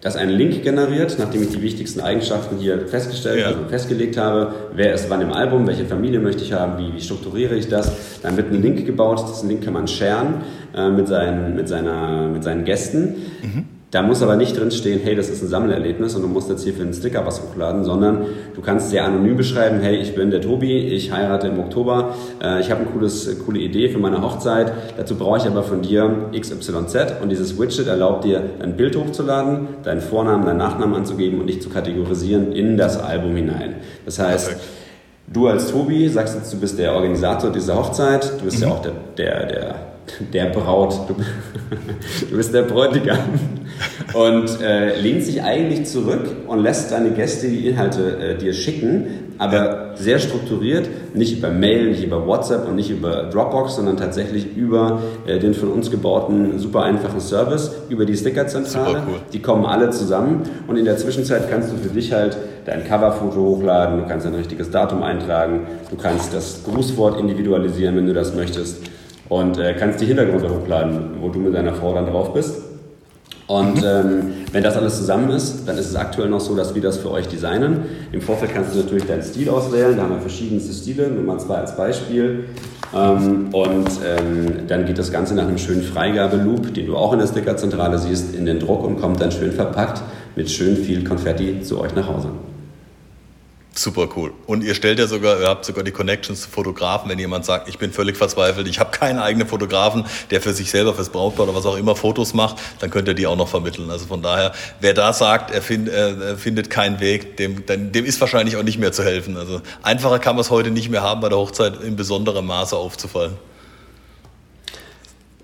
das einen Link generiert, nachdem ich die wichtigsten Eigenschaften hier festgestellt, ja. also festgelegt habe, wer ist wann im Album, welche Familie möchte ich haben, wie, wie strukturiere ich das, dann wird ein Link gebaut, diesen Link kann man sharen äh, mit, seinen, mit, seiner, mit seinen Gästen. Mhm. Da muss aber nicht drin stehen, hey, das ist ein Sammelerlebnis und du musst jetzt hier für einen Sticker was hochladen, sondern du kannst sehr anonym beschreiben, hey, ich bin der Tobi, ich heirate im Oktober, äh, ich habe eine cooles, coole Idee für meine Hochzeit, dazu brauche ich aber von dir XYZ und dieses Widget erlaubt dir, ein Bild hochzuladen, deinen Vornamen, deinen Nachnamen anzugeben und dich zu kategorisieren in das Album hinein. Das heißt, Perfekt. du als Tobi sagst jetzt, du bist der Organisator dieser Hochzeit, du bist mhm. ja auch der, der, der der Braut, du, du bist der Bräutigam und äh, lehnt sich eigentlich zurück und lässt deine Gäste die Inhalte äh, dir schicken, aber sehr strukturiert, nicht über Mail, nicht über WhatsApp und nicht über Dropbox, sondern tatsächlich über äh, den von uns gebauten super einfachen Service, über die Stickerzentrale. Cool. Die kommen alle zusammen und in der Zwischenzeit kannst du für dich halt dein Coverfoto hochladen, du kannst ein richtiges Datum eintragen, du kannst das Grußwort individualisieren, wenn du das möchtest und äh, kannst die Hintergründe hochladen, wo du mit deiner Frau dann drauf bist. Und ähm, wenn das alles zusammen ist, dann ist es aktuell noch so, dass wir das für euch designen. Im Vorfeld kannst du natürlich deinen Stil auswählen. Da haben wir verschiedenste Stile, nur mal zwei als Beispiel. Ähm, und ähm, dann geht das Ganze nach einem schönen Freigabeloop, den du auch in der Stickerzentrale siehst, in den Druck und kommt dann schön verpackt mit schön viel Konfetti zu euch nach Hause. Super cool. Und ihr stellt ja sogar, ihr habt sogar die Connections zu Fotografen, wenn jemand sagt, ich bin völlig verzweifelt, ich habe keinen eigenen Fotografen, der für sich selber, fürs Brautpaar oder was auch immer Fotos macht, dann könnt ihr die auch noch vermitteln. Also von daher, wer da sagt, er, find, er findet keinen Weg, dem, dem ist wahrscheinlich auch nicht mehr zu helfen. Also einfacher kann man es heute nicht mehr haben, bei der Hochzeit in besonderem Maße aufzufallen.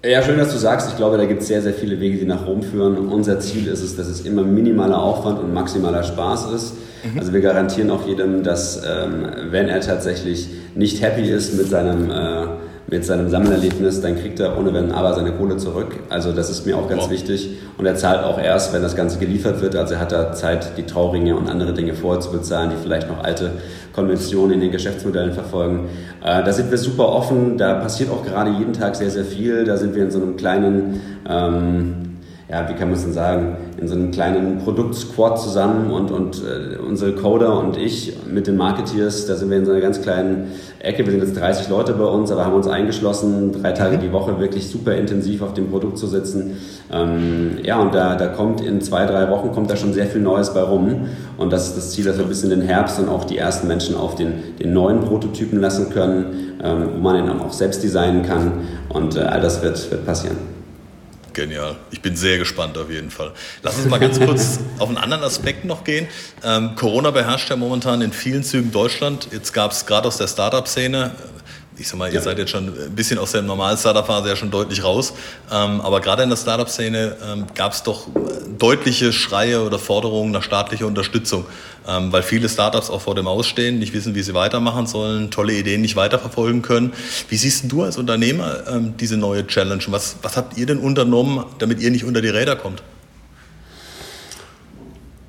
Ja, schön, dass du sagst. Ich glaube, da gibt es sehr, sehr viele Wege, die nach Rom führen. Unser Ziel ist es, dass es immer minimaler Aufwand und maximaler Spaß ist. Mhm. Also wir garantieren auch jedem, dass ähm, wenn er tatsächlich nicht happy ist mit seinem äh, mit seinem Sammelerlebnis, dann kriegt er ohne Wenn aber seine Kohle zurück. Also das ist mir auch ganz wow. wichtig. Und er zahlt auch erst, wenn das Ganze geliefert wird. Also er hat da Zeit, die Trauringe und andere Dinge vorher zu bezahlen, die vielleicht noch alte Konventionen in den Geschäftsmodellen verfolgen. Äh, da sind wir super offen. Da passiert auch gerade jeden Tag sehr, sehr viel. Da sind wir in so einem kleinen... Ähm, ja, wie kann man es denn sagen, in so einem kleinen Produktsquad zusammen und, und äh, unsere Coder und ich mit den Marketeers, da sind wir in so einer ganz kleinen Ecke. Wir sind jetzt 30 Leute bei uns, aber haben uns eingeschlossen, drei Tage mhm. die Woche wirklich super intensiv auf dem Produkt zu sitzen. Ähm, ja, und da, da kommt in zwei, drei Wochen kommt da schon sehr viel Neues bei rum. Und das ist das Ziel, dass wir bis in den Herbst dann auch die ersten Menschen auf den, den neuen Prototypen lassen können, ähm, wo man ihn dann auch selbst designen kann. Und äh, all das wird, wird passieren. Genial. Ich bin sehr gespannt auf jeden Fall. Lass uns mal ganz kurz auf einen anderen Aspekt noch gehen. Ähm, Corona beherrscht ja momentan in vielen Zügen Deutschland. Jetzt gab es gerade aus der Startup-Szene ich sag mal, ihr ja. seid jetzt schon ein bisschen aus der normalen Startup-Phase ja schon deutlich raus. Ähm, aber gerade in der Startup-Szene ähm, gab es doch deutliche Schreie oder Forderungen nach staatlicher Unterstützung, ähm, weil viele Startups auch vor dem Ausstehen, nicht wissen, wie sie weitermachen sollen, tolle Ideen nicht weiterverfolgen können. Wie siehst du als Unternehmer ähm, diese neue Challenge? Was, was habt ihr denn unternommen, damit ihr nicht unter die Räder kommt?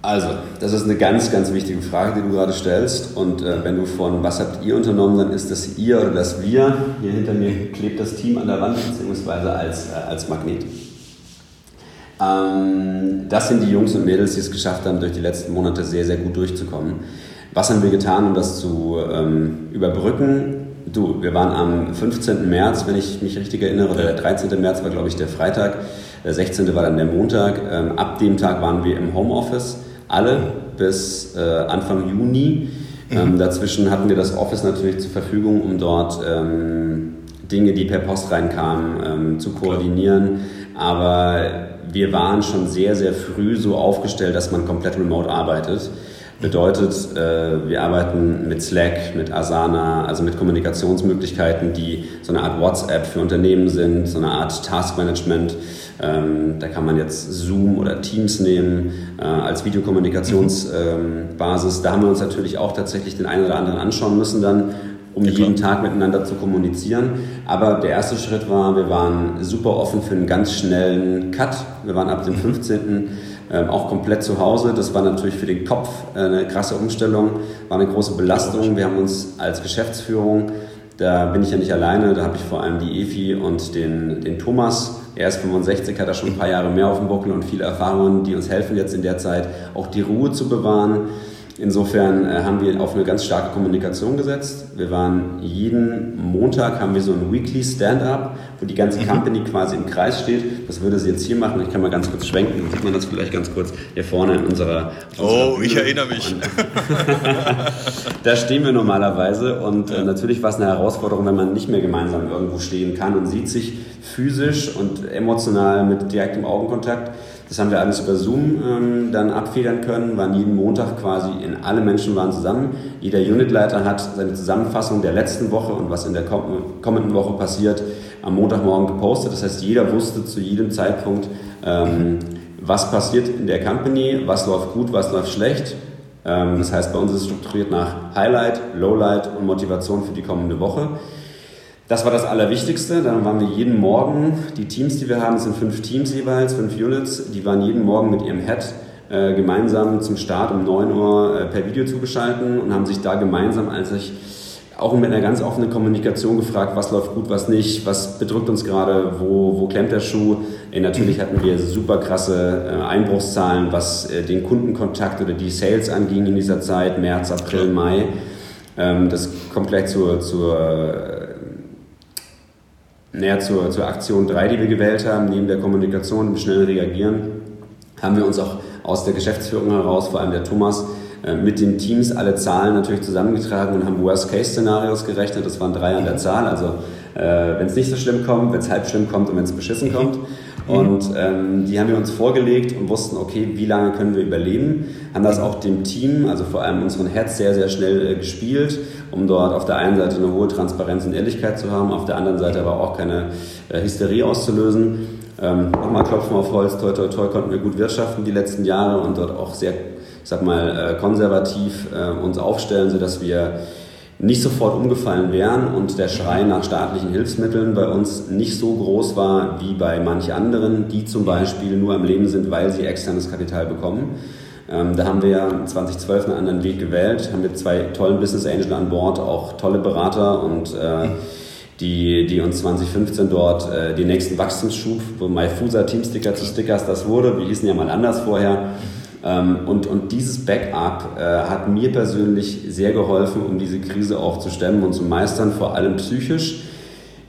Also, das ist eine ganz, ganz wichtige Frage, die du gerade stellst. Und äh, wenn du von was habt ihr unternommen, dann ist das ihr oder das wir. Hier hinter mir klebt das Team an der Wand, beziehungsweise als, äh, als Magnet. Ähm, das sind die Jungs und Mädels, die es geschafft haben, durch die letzten Monate sehr, sehr gut durchzukommen. Was haben wir getan, um das zu ähm, überbrücken? Du, wir waren am 15. März, wenn ich mich richtig erinnere, oder der 13. März war, glaube ich, der Freitag. Der 16. war dann der Montag. Ähm, ab dem Tag waren wir im Homeoffice alle bis äh, Anfang Juni. Ähm, mhm. dazwischen hatten wir das Office natürlich zur Verfügung, um dort ähm, Dinge, die per Post reinkamen, ähm, zu koordinieren. Aber wir waren schon sehr, sehr früh so aufgestellt, dass man komplett remote arbeitet. Bedeutet, äh, wir arbeiten mit Slack, mit Asana, also mit Kommunikationsmöglichkeiten, die so eine Art WhatsApp für Unternehmen sind, so eine Art Taskmanagement. Ähm, da kann man jetzt Zoom oder Teams nehmen äh, als Videokommunikationsbasis. Ähm, da haben wir uns natürlich auch tatsächlich den einen oder anderen anschauen müssen dann, um ja, jeden Tag miteinander zu kommunizieren. Aber der erste Schritt war, wir waren super offen für einen ganz schnellen Cut. Wir waren ab dem 15. Ähm, auch komplett zu Hause. Das war natürlich für den Kopf äh, eine krasse Umstellung, war eine große Belastung. Wir haben uns als Geschäftsführung, da bin ich ja nicht alleine, da habe ich vor allem die Efi und den, den Thomas. Er ist 65, hat da schon ein paar Jahre mehr auf dem Buckel und viele Erfahrungen, die uns helfen jetzt in der Zeit, auch die Ruhe zu bewahren Insofern äh, haben wir auf eine ganz starke Kommunikation gesetzt. Wir waren jeden Montag haben wir so ein Weekly Stand-up, wo die ganze mhm. Company quasi im Kreis steht. Das würde sie jetzt hier machen. Ich kann mal ganz kurz schwenken, dann sieht man das vielleicht ganz kurz hier vorne in unserer. unserer oh, Bühne. ich erinnere mich. da stehen wir normalerweise und äh, natürlich war es eine Herausforderung, wenn man nicht mehr gemeinsam irgendwo stehen kann und sieht sich physisch und emotional mit direktem Augenkontakt. Das haben wir alles über Zoom ähm, dann abfedern können, waren jeden Montag quasi in alle Menschen waren zusammen. Jeder Unitleiter hat seine Zusammenfassung der letzten Woche und was in der kommenden Woche passiert am Montagmorgen gepostet. Das heißt, jeder wusste zu jedem Zeitpunkt, ähm, was passiert in der Company, was läuft gut, was läuft schlecht. Ähm, das heißt, bei uns ist es strukturiert nach Highlight, Lowlight und Motivation für die kommende Woche. Das war das Allerwichtigste. Dann waren wir jeden Morgen, die Teams, die wir haben, sind fünf Teams jeweils, fünf Units, die waren jeden Morgen mit ihrem Head äh, gemeinsam zum Start um 9 Uhr äh, per Video zugeschaltet und haben sich da gemeinsam, als ich auch mit einer ganz offenen Kommunikation gefragt, was läuft gut, was nicht, was bedrückt uns gerade, wo, wo klemmt der Schuh. Ey, natürlich hatten wir super krasse äh, Einbruchszahlen, was äh, den Kundenkontakt oder die Sales anging in dieser Zeit, März, April, Mai. Ähm, das kommt gleich zur, zur näher zur, zur Aktion 3, die wir gewählt haben, neben der Kommunikation, dem schnellen Reagieren, haben wir uns auch aus der Geschäftsführung heraus, vor allem der Thomas, äh, mit den Teams alle Zahlen natürlich zusammengetragen und haben Worst-Case-Szenarios gerechnet. Das waren drei an der Zahl. Also äh, wenn es nicht so schlimm kommt, wenn es halb schlimm kommt und wenn es beschissen kommt. Und ähm, die haben wir uns vorgelegt und wussten, okay, wie lange können wir überleben. Haben das auch dem Team, also vor allem unseren Heads, sehr, sehr schnell äh, gespielt, um dort auf der einen Seite eine hohe Transparenz und Ehrlichkeit zu haben, auf der anderen Seite aber auch keine äh, Hysterie auszulösen. Ähm, Nochmal klopfen auf Holz, toi, toi, toi, konnten wir gut wirtschaften die letzten Jahre und dort auch sehr, ich sag mal, äh, konservativ äh, uns aufstellen, sodass wir nicht sofort umgefallen wären und der Schrei nach staatlichen Hilfsmitteln bei uns nicht so groß war wie bei manch anderen, die zum Beispiel nur am Leben sind, weil sie externes Kapital bekommen. Ähm, da haben wir ja 2012 einen anderen Weg gewählt, haben wir zwei tollen Business Angel an Bord, auch tolle Berater und äh, die, die uns 2015 dort äh, den nächsten Wachstumsschub, wo MyFusa Teamsticker zu Stickers das wurde, wir hießen ja mal anders vorher, und, und dieses Backup äh, hat mir persönlich sehr geholfen, um diese Krise auch zu stemmen und zu meistern, vor allem psychisch.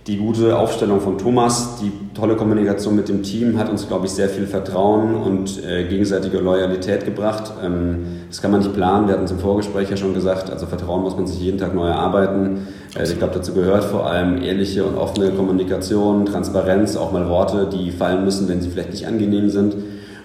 Die gute Aufstellung von Thomas, die tolle Kommunikation mit dem Team hat uns, glaube ich, sehr viel Vertrauen und äh, gegenseitige Loyalität gebracht. Ähm, das kann man nicht planen, wir hatten es im Vorgespräch ja schon gesagt, also Vertrauen muss man sich jeden Tag neu erarbeiten. Äh, ich glaube, dazu gehört vor allem ehrliche und offene Kommunikation, Transparenz, auch mal Worte, die fallen müssen, wenn sie vielleicht nicht angenehm sind.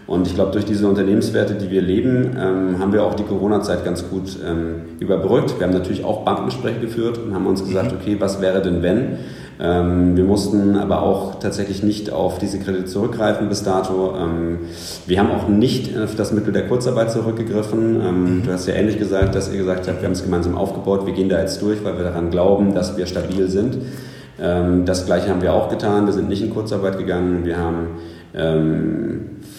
Und ich glaube, durch diese Unternehmenswerte, die wir leben, ähm, haben wir auch die Corona-Zeit ganz gut ähm, überbrückt. Wir haben natürlich auch Bankengespräche geführt und haben uns gesagt, mhm. okay, was wäre denn wenn? Ähm, wir mussten aber auch tatsächlich nicht auf diese Kredite zurückgreifen bis dato. Ähm, wir haben auch nicht auf das Mittel der Kurzarbeit zurückgegriffen. Ähm, mhm. Du hast ja ähnlich gesagt, dass ihr gesagt habt, wir haben es gemeinsam aufgebaut, wir gehen da jetzt durch, weil wir daran glauben, dass wir stabil sind. Ähm, das Gleiche haben wir auch getan. Wir sind nicht in Kurzarbeit gegangen. Wir haben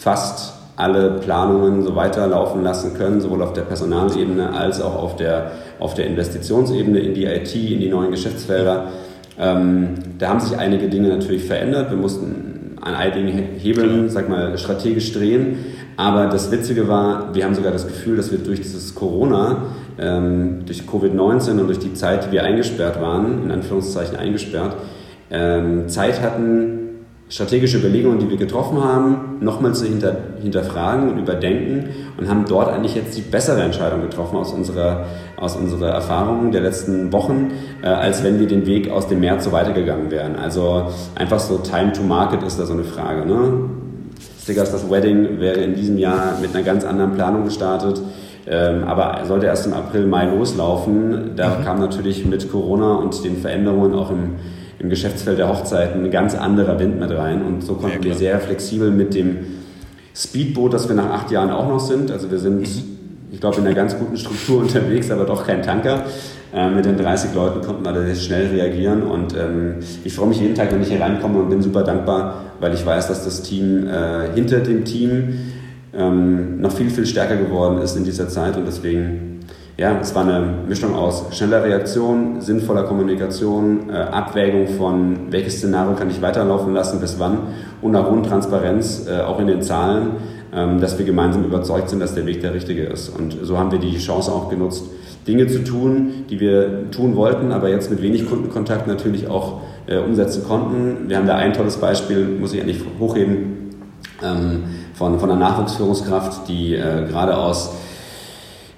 fast alle Planungen so weiterlaufen lassen können, sowohl auf der Personalebene als auch auf der, auf der Investitionsebene in die IT, in die neuen Geschäftsfelder. Ähm, da haben sich einige Dinge natürlich verändert. Wir mussten an einigen Hebeln, sag mal, strategisch drehen. Aber das Witzige war, wir haben sogar das Gefühl, dass wir durch dieses Corona, ähm, durch Covid-19 und durch die Zeit, die wir eingesperrt waren, in Anführungszeichen eingesperrt, ähm, Zeit hatten, strategische Überlegungen, die wir getroffen haben, nochmal zu hinter, hinterfragen und überdenken und haben dort eigentlich jetzt die bessere Entscheidung getroffen aus unserer, aus unserer Erfahrung der letzten Wochen, äh, als wenn wir den Weg aus dem März so weitergegangen wären. Also einfach so Time to Market ist da so eine Frage. Ne? Stickers das Wedding wäre in diesem Jahr mit einer ganz anderen Planung gestartet. Ähm, aber sollte erst im April, Mai loslaufen. Da mhm. kam natürlich mit Corona und den Veränderungen auch im im Geschäftsfeld der Hochzeiten ein ganz anderer Wind mit rein. Und so konnten ja, wir sehr flexibel mit dem Speedboot, das wir nach acht Jahren auch noch sind, also wir sind, ich glaube, in einer ganz guten Struktur unterwegs, aber doch kein Tanker. Äh, mit den 30 Leuten konnten wir sehr schnell reagieren. Und ähm, ich freue mich jeden Tag, wenn ich hier reinkomme und bin super dankbar, weil ich weiß, dass das Team äh, hinter dem Team ähm, noch viel, viel stärker geworden ist in dieser Zeit. Und deswegen ja, es war eine Mischung aus schneller Reaktion, sinnvoller Kommunikation, äh, Abwägung von, welches Szenario kann ich weiterlaufen lassen, bis wann und einer hohen Transparenz, äh, auch in den Zahlen, ähm, dass wir gemeinsam überzeugt sind, dass der Weg der richtige ist. Und so haben wir die Chance auch genutzt, Dinge zu tun, die wir tun wollten, aber jetzt mit wenig Kundenkontakt natürlich auch äh, umsetzen konnten. Wir haben da ein tolles Beispiel, muss ich eigentlich hochheben, ähm, von, von einer Nachwuchsführungskraft, die äh, gerade aus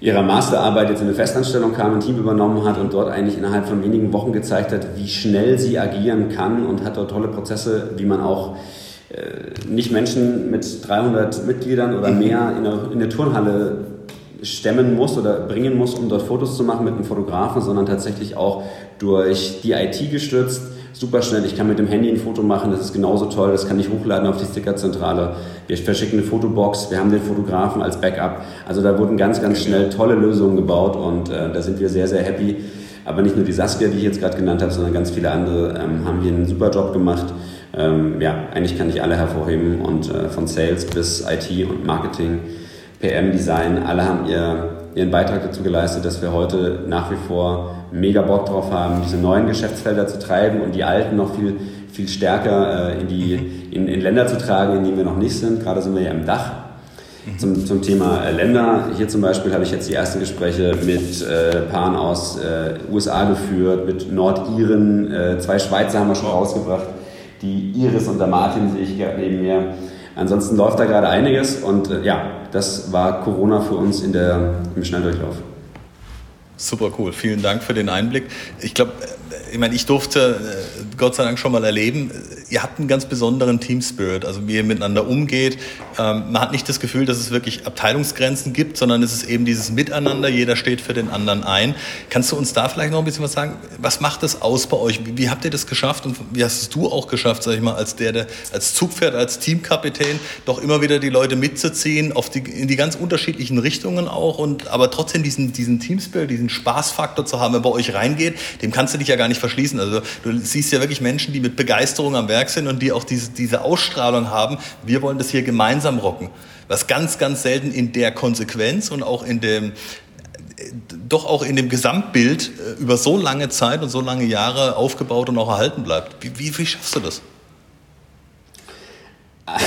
ihrer Masterarbeit jetzt in eine Festanstellung kam, ein Team übernommen hat und dort eigentlich innerhalb von wenigen Wochen gezeigt hat, wie schnell sie agieren kann und hat dort tolle Prozesse, wie man auch äh, nicht Menschen mit 300 Mitgliedern oder mehr in der, in der Turnhalle stemmen muss oder bringen muss, um dort Fotos zu machen mit einem Fotografen, sondern tatsächlich auch durch die IT gestützt super schnell. Ich kann mit dem Handy ein Foto machen, das ist genauso toll, das kann ich hochladen auf die Stickerzentrale. Wir verschicken eine Fotobox, wir haben den Fotografen als Backup. Also da wurden ganz, ganz schnell tolle Lösungen gebaut und äh, da sind wir sehr, sehr happy. Aber nicht nur die Saskia, die ich jetzt gerade genannt habe, sondern ganz viele andere ähm, haben hier einen super Job gemacht. Ähm, ja, eigentlich kann ich alle hervorheben und äh, von Sales bis IT und Marketing, PM, Design, alle haben ihr, ihren Beitrag dazu geleistet, dass wir heute nach wie vor mega Bock drauf haben, diese neuen Geschäftsfelder zu treiben und die alten noch viel, viel stärker äh, in, die, in, in Länder zu tragen, in denen wir noch nicht sind. Gerade sind wir ja im Dach. Mhm. Zum, zum Thema äh, Länder. Hier zum Beispiel habe ich jetzt die ersten Gespräche mit äh, Paaren aus äh, USA geführt, mit Nordiren. Äh, zwei Schweizer haben wir schon rausgebracht. Die Iris und der Martin sehe ich gerade neben mir. Ansonsten läuft da gerade einiges und ja, das war Corona für uns in der, im Schnelldurchlauf. Super cool. Vielen Dank für den Einblick. Ich glaube, ich meine, ich durfte äh, Gott sei Dank schon mal erleben, ihr habt einen ganz besonderen Team Spirit, also wie ihr miteinander umgeht. Ähm, man hat nicht das Gefühl, dass es wirklich Abteilungsgrenzen gibt, sondern es ist eben dieses Miteinander, jeder steht für den anderen ein. Kannst du uns da vielleicht noch ein bisschen was sagen? Was macht das aus bei euch? Wie, wie habt ihr das geschafft und wie hast du auch geschafft, sag ich mal, als der, der als Zugpferd, als Teamkapitän, doch immer wieder die Leute mitzuziehen, auf die, in die ganz unterschiedlichen Richtungen auch und aber trotzdem diesen, diesen Team Spirit, diesen Spaßfaktor zu haben, wenn bei euch reingeht, dem kannst du dich ja gar nicht verschließen. Also du siehst ja wirklich Menschen, die mit Begeisterung am Werk sind und die auch diese, diese Ausstrahlung haben. Wir wollen das hier gemeinsam rocken. Was ganz, ganz selten in der Konsequenz und auch in dem, doch auch in dem Gesamtbild äh, über so lange Zeit und so lange Jahre aufgebaut und auch erhalten bleibt. Wie, wie, wie schaffst du das?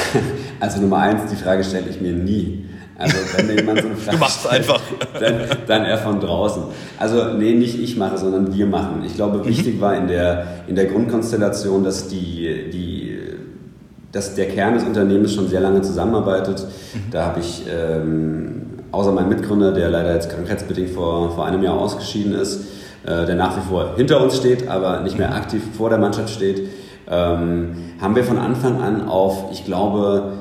Also Nummer eins, die Frage stelle ich mir nie. Also wenn jemand so eine Frage Du machst stellt, einfach. Dann, dann er von draußen. Also nee, nicht ich mache, sondern wir machen. Ich glaube, mhm. wichtig war in der, in der Grundkonstellation, dass, die, die, dass der Kern des Unternehmens schon sehr lange zusammenarbeitet. Mhm. Da habe ich ähm, außer meinem Mitgründer, der leider jetzt krankheitsbedingt vor, vor einem Jahr ausgeschieden ist, äh, der nach wie vor hinter uns steht, aber nicht mehr aktiv vor der Mannschaft steht, ähm, haben wir von Anfang an auf, ich glaube,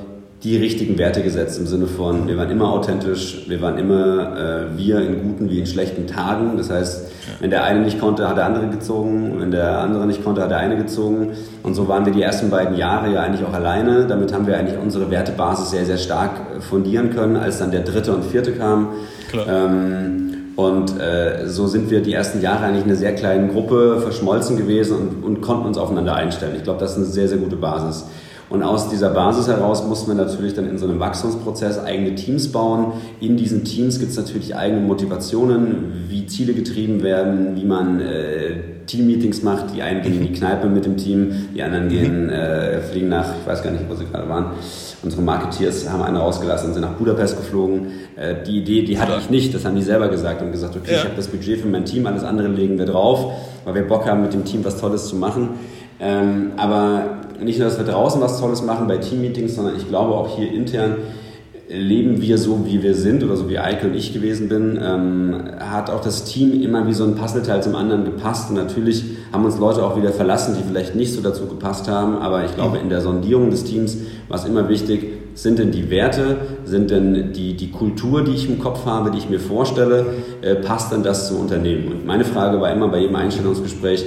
die richtigen Werte gesetzt im Sinne von, wir waren immer authentisch, wir waren immer äh, wir in guten wie in schlechten Tagen. Das heißt, wenn der eine nicht konnte, hat der andere gezogen, wenn der andere nicht konnte, hat der eine gezogen. Und so waren wir die ersten beiden Jahre ja eigentlich auch alleine. Damit haben wir eigentlich unsere Wertebasis sehr, sehr stark äh, fundieren können, als dann der dritte und vierte kam. Ähm, und äh, so sind wir die ersten Jahre eigentlich in einer sehr kleinen Gruppe verschmolzen gewesen und, und konnten uns aufeinander einstellen. Ich glaube, das ist eine sehr, sehr gute Basis. Und aus dieser Basis heraus mussten wir natürlich dann in so einem Wachstumsprozess eigene Teams bauen. In diesen Teams gibt es natürlich eigene Motivationen, wie Ziele getrieben werden, wie man äh, Teammeetings macht. Die einen gehen in die Kneipe mit dem Team, die anderen gehen, äh, fliegen nach, ich weiß gar nicht, wo sie gerade waren. Unsere Marketeers haben einen rausgelassen und sind nach Budapest geflogen. Äh, die Idee, die hatte ich nicht, das haben die selber gesagt und gesagt, okay, ja. ich habe das Budget für mein Team, alles andere legen wir drauf, weil wir Bock haben, mit dem Team was Tolles zu machen. Ähm, aber nicht nur, dass wir draußen was Tolles machen bei Teammeetings, sondern ich glaube auch hier intern leben wir so, wie wir sind oder so wie Eike und ich gewesen bin, ähm, hat auch das Team immer wie so ein Puzzleteil zum anderen gepasst. Und natürlich haben uns Leute auch wieder verlassen, die vielleicht nicht so dazu gepasst haben. Aber ich glaube, in der Sondierung des Teams war es immer wichtig, sind denn die Werte, sind denn die, die Kultur, die ich im Kopf habe, die ich mir vorstelle, äh, passt denn das zum Unternehmen? Und meine Frage war immer bei jedem Einstellungsgespräch,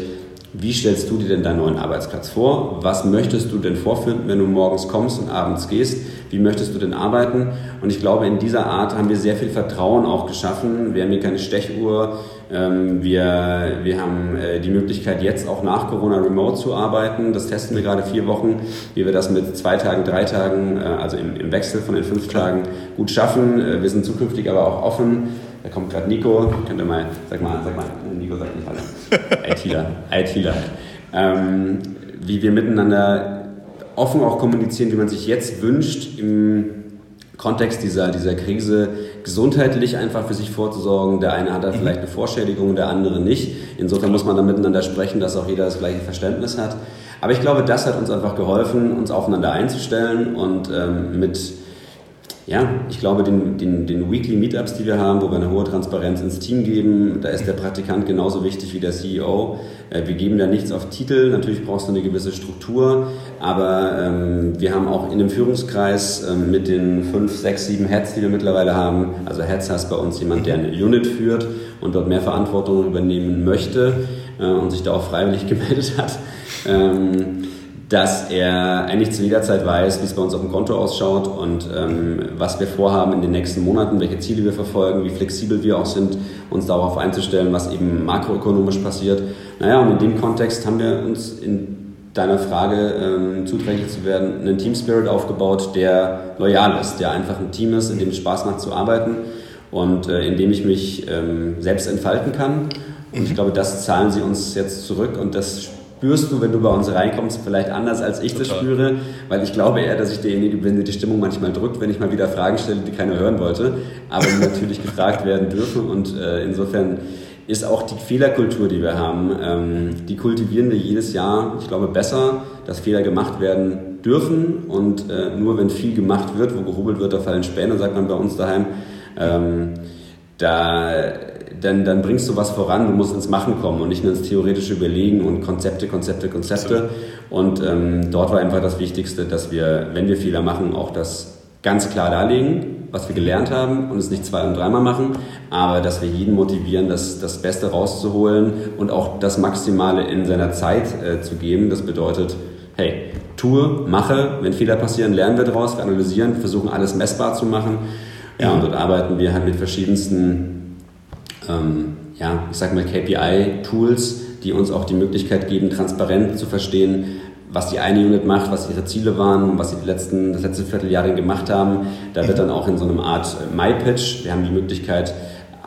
wie stellst du dir denn deinen neuen Arbeitsplatz vor? Was möchtest du denn vorfinden, wenn du morgens kommst und abends gehst? Wie möchtest du denn arbeiten? Und ich glaube, in dieser Art haben wir sehr viel Vertrauen auch geschaffen. Wir haben hier keine Stechuhr. Ähm, wir, wir haben äh, die Möglichkeit, jetzt auch nach Corona remote zu arbeiten. Das testen wir gerade vier Wochen, wie wir das mit zwei Tagen, drei Tagen, äh, also im Wechsel von den fünf Tagen gut schaffen. Äh, wir sind zukünftig aber auch offen da kommt gerade Nico, könnt ihr mal, sag mal, sag mal, Nico sagt nicht Hallo. ITler, ITler. Ähm, wie wir miteinander offen auch kommunizieren, wie man sich jetzt wünscht, im Kontext dieser, dieser Krise gesundheitlich einfach für sich vorzusorgen. Der eine hat da mhm. vielleicht eine Vorschädigung, der andere nicht. Insofern muss man da miteinander sprechen, dass auch jeder das gleiche Verständnis hat. Aber ich glaube, das hat uns einfach geholfen, uns aufeinander einzustellen und ähm, mit ja, ich glaube, den, den, den Weekly Meetups, die wir haben, wo wir eine hohe Transparenz ins Team geben, da ist der Praktikant genauso wichtig wie der CEO. Äh, wir geben da nichts auf Titel, natürlich brauchst du eine gewisse Struktur, aber ähm, wir haben auch in dem Führungskreis ähm, mit den fünf, sechs, sieben Heads, die wir mittlerweile haben, also Heads heißt bei uns jemand, der eine Unit führt und dort mehr Verantwortung übernehmen möchte äh, und sich da auch freiwillig gemeldet hat. Ähm, dass er eigentlich zu jeder Zeit weiß, wie es bei uns auf dem Konto ausschaut und ähm, was wir vorhaben in den nächsten Monaten, welche Ziele wir verfolgen, wie flexibel wir auch sind, uns darauf einzustellen, was eben makroökonomisch passiert. Naja, und in dem Kontext haben wir uns in deiner Frage ähm, zuträglich zu werden, einen Team Spirit aufgebaut, der loyal ist, der einfach ein Team ist, in dem es Spaß macht zu arbeiten und äh, in dem ich mich ähm, selbst entfalten kann. Und ich glaube, das zahlen sie uns jetzt zurück und das spürst du, wenn du bei uns reinkommst, vielleicht anders als ich Total. das spüre, weil ich glaube eher, dass ich derjenige bin, der die Stimmung manchmal drückt, wenn ich mal wieder Fragen stelle, die keiner hören wollte, aber die natürlich gefragt werden dürfen und äh, insofern ist auch die Fehlerkultur, die wir haben, ähm, die kultivieren wir jedes Jahr, ich glaube, besser, dass Fehler gemacht werden dürfen und äh, nur wenn viel gemacht wird, wo gehobelt wird, da fallen Späne, sagt man bei uns daheim. Ähm, da dann, dann bringst du was voran, du musst ins Machen kommen und nicht nur ins theoretische Überlegen und Konzepte, Konzepte, Konzepte. Und ähm, dort war einfach das Wichtigste, dass wir, wenn wir Fehler machen, auch das ganz klar darlegen, was wir gelernt haben und es nicht zwei- und dreimal machen, aber dass wir jeden motivieren, das, das Beste rauszuholen und auch das Maximale in seiner Zeit äh, zu geben. Das bedeutet, hey, tue, mache, wenn Fehler passieren, lernen wir daraus, wir analysieren, versuchen alles messbar zu machen. Ja, und dort arbeiten wir halt mit verschiedensten, ähm, ja, ich sag mal KPI-Tools, die uns auch die Möglichkeit geben, transparent zu verstehen, was die eine Unit macht, was ihre Ziele waren und was sie die letzten, das letzte Vierteljahr gemacht haben. Da wird dann auch in so einem Art My-Pitch, wir haben die Möglichkeit,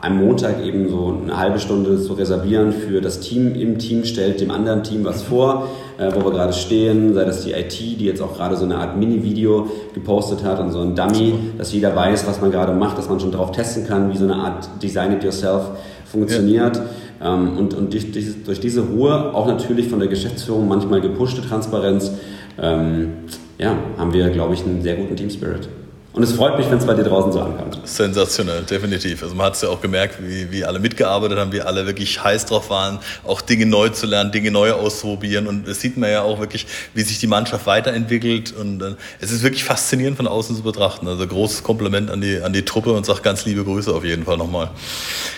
am Montag eben so eine halbe Stunde zu reservieren für das Team. Im Team stellt dem anderen Team was vor, äh, wo wir gerade stehen, sei das die IT, die jetzt auch gerade so eine Art Mini-Video gepostet hat und so ein Dummy, dass jeder weiß, was man gerade macht, dass man schon drauf testen kann, wie so eine Art Design it yourself funktioniert. Ja. Ähm, und und durch, durch, diese hohe, auch natürlich von der Geschäftsführung manchmal gepushte Transparenz, ähm, ja, haben wir, glaube ich, einen sehr guten Team Spirit. Und es freut mich, wenn es bei dir draußen so ankommt. Sensationell, definitiv. Also man hat es ja auch gemerkt, wie, wie alle mitgearbeitet haben, wie alle wirklich heiß drauf waren, auch Dinge neu zu lernen, Dinge neu auszuprobieren. Und es sieht man ja auch wirklich, wie sich die Mannschaft weiterentwickelt. Und äh, es ist wirklich faszinierend von außen zu betrachten. Also großes Kompliment an die, an die Truppe und sag ganz liebe Grüße auf jeden Fall nochmal.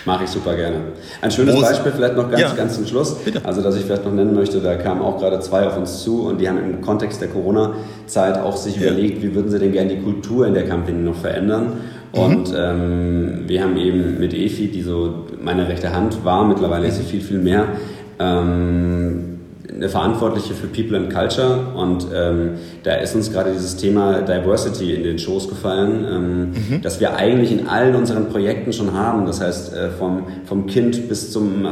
Mache ich super gerne. Ein schönes Groß Beispiel vielleicht noch ganz, ja. ganz zum Schluss. Bitte. Also, dass ich vielleicht noch nennen möchte, da kamen auch gerade zwei auf uns zu und die haben im Kontext der Corona-Zeit auch sich ja. überlegt, wie würden sie denn gerne die Kultur in der Company noch verändern. Mhm. Und ähm, wir haben eben mit Efi, die so meine rechte Hand war, mittlerweile ist sie viel, viel mehr, ähm, eine Verantwortliche für People and Culture und ähm, da ist uns gerade dieses Thema Diversity in den Schoß gefallen, ähm, mhm. dass wir eigentlich in allen unseren Projekten schon haben. Das heißt, äh, vom, vom Kind bis zum äh,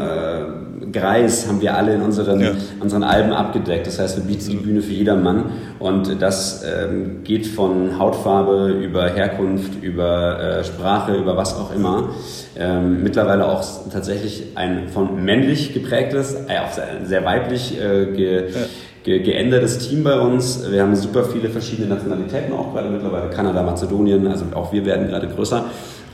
Greis haben wir alle in unseren, ja. unseren Alben abgedeckt. Das heißt, wir bieten die Bühne für jedermann und das ähm, geht von Hautfarbe über Herkunft, über äh, Sprache, über was auch immer. Ähm, mittlerweile auch tatsächlich ein von männlich geprägtes, äh, auch sehr, sehr weiblich äh, ge, ja. ge, geändertes Team bei uns. Wir haben super viele verschiedene Nationalitäten, auch gerade mittlerweile Kanada, Mazedonien, also auch wir werden gerade größer.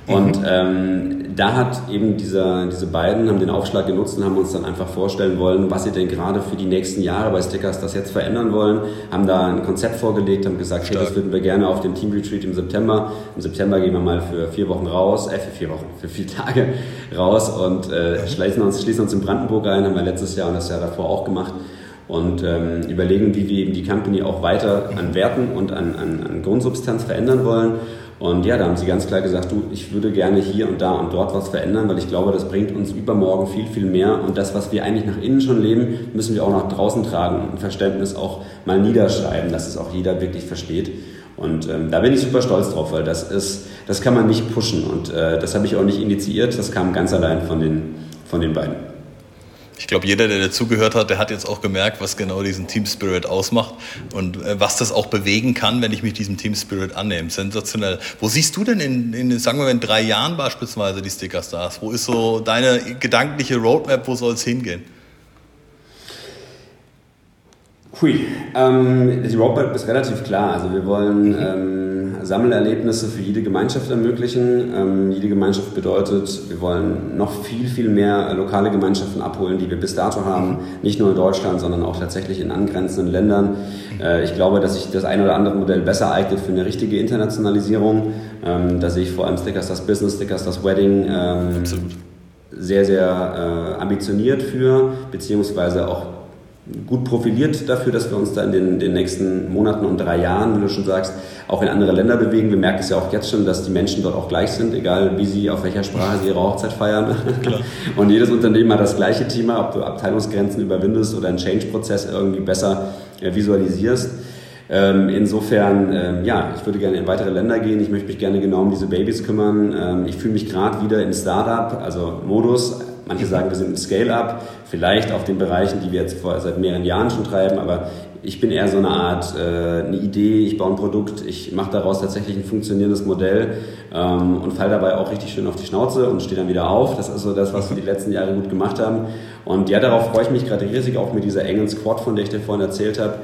Und mhm. ähm, da hat eben dieser, diese beiden haben den Aufschlag genutzt und haben uns dann einfach vorstellen wollen, was sie denn gerade für die nächsten Jahre bei Stickers das jetzt verändern wollen, haben da ein Konzept vorgelegt, haben gesagt, hey, das würden wir gerne auf dem Team Retreat im September. Im September gehen wir mal für vier Wochen raus, äh, für vier Wochen, für vier Tage raus und äh, schließen, uns, schließen uns in Brandenburg ein, haben wir letztes Jahr und das Jahr davor auch gemacht und ähm, überlegen, wie wir eben die Company auch weiter an Werten und an, an, an Grundsubstanz verändern wollen. Und ja, da haben sie ganz klar gesagt, du, ich würde gerne hier und da und dort was verändern, weil ich glaube, das bringt uns übermorgen viel, viel mehr. Und das, was wir eigentlich nach innen schon leben, müssen wir auch nach draußen tragen und ein Verständnis auch mal niederschreiben, dass es auch jeder wirklich versteht. Und ähm, da bin ich super stolz drauf, weil das ist, das kann man nicht pushen. Und äh, das habe ich auch nicht initiiert, das kam ganz allein von den, von den beiden ich glaube, jeder, der dazugehört hat, der hat jetzt auch gemerkt, was genau diesen Team Spirit ausmacht und äh, was das auch bewegen kann, wenn ich mich diesem Team Spirit annehme. Sensationell. Wo siehst du denn in, in sagen wir mal, in drei Jahren beispielsweise die Sticker Stars? Wo ist so deine gedankliche Roadmap, wo soll es hingehen? Hui, ähm, die Roadmap ist relativ klar. Also wir wollen ähm, Sammelerlebnisse für jede Gemeinschaft ermöglichen. Ähm, jede Gemeinschaft bedeutet, wir wollen noch viel, viel mehr lokale Gemeinschaften abholen, die wir bis dato haben. Nicht nur in Deutschland, sondern auch tatsächlich in angrenzenden Ländern. Äh, ich glaube, dass sich das ein oder andere Modell besser eignet für eine richtige Internationalisierung. Ähm, da sehe ich vor allem Stickers das Business, Stickers das Wedding. Ähm, sehr, sehr äh, ambitioniert für, beziehungsweise auch gut profiliert dafür, dass wir uns da in den, den, nächsten Monaten und drei Jahren, wie du schon sagst, auch in andere Länder bewegen. Wir merken es ja auch jetzt schon, dass die Menschen dort auch gleich sind, egal wie sie, auf welcher Sprache sie ihre Hochzeit feiern. Klar. Und jedes Unternehmen hat das gleiche Thema, ob du Abteilungsgrenzen überwindest oder einen Change-Prozess irgendwie besser äh, visualisierst. Ähm, insofern, ähm, ja, ich würde gerne in weitere Länder gehen. Ich möchte mich gerne genau um diese Babys kümmern. Ähm, ich fühle mich gerade wieder im Startup, also Modus. Manche sagen, wir sind im Scale-up, vielleicht auf den Bereichen, die wir jetzt vor, seit mehreren Jahren schon treiben, aber ich bin eher so eine Art, äh, eine Idee, ich baue ein Produkt, ich mache daraus tatsächlich ein funktionierendes Modell ähm, und falle dabei auch richtig schön auf die Schnauze und stehe dann wieder auf. Das ist so das, was wir die letzten Jahre gut gemacht haben. Und ja, darauf freue ich mich gerade riesig, auch mit dieser engen Squad, von der ich dir vorhin erzählt habe,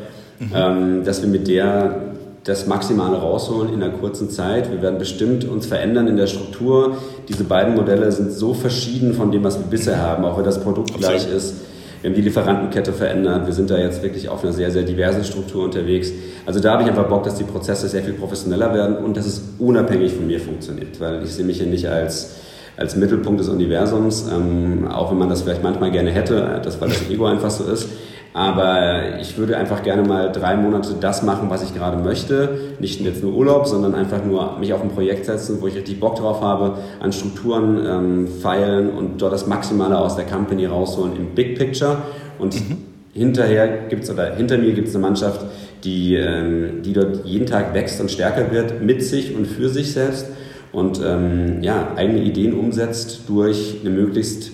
mhm. ähm, dass wir mit der das Maximale rausholen in einer kurzen Zeit. Wir werden bestimmt uns verändern in der Struktur. Diese beiden Modelle sind so verschieden von dem, was wir bisher haben, auch wenn das Produkt Absolut. gleich ist. Wir haben die Lieferantenkette verändert. Wir sind da jetzt wirklich auf einer sehr, sehr diversen Struktur unterwegs. Also da habe ich einfach Bock, dass die Prozesse sehr viel professioneller werden und dass es unabhängig von mir funktioniert, weil ich sehe mich hier nicht als als Mittelpunkt des Universums, ähm, auch wenn man das vielleicht manchmal gerne hätte, das weil das Ego einfach so ist. Aber ich würde einfach gerne mal drei Monate das machen, was ich gerade möchte. Nicht jetzt nur Urlaub, sondern einfach nur mich auf ein Projekt setzen, wo ich richtig Bock drauf habe, an Strukturen ähm, feilen und dort das Maximale aus der Company rausholen im Big Picture. Und mhm. hinterher gibt's oder hinter mir gibt es eine Mannschaft, die, ähm, die dort jeden Tag wächst und stärker wird mit sich und für sich selbst und ähm, ja, eigene Ideen umsetzt durch eine möglichst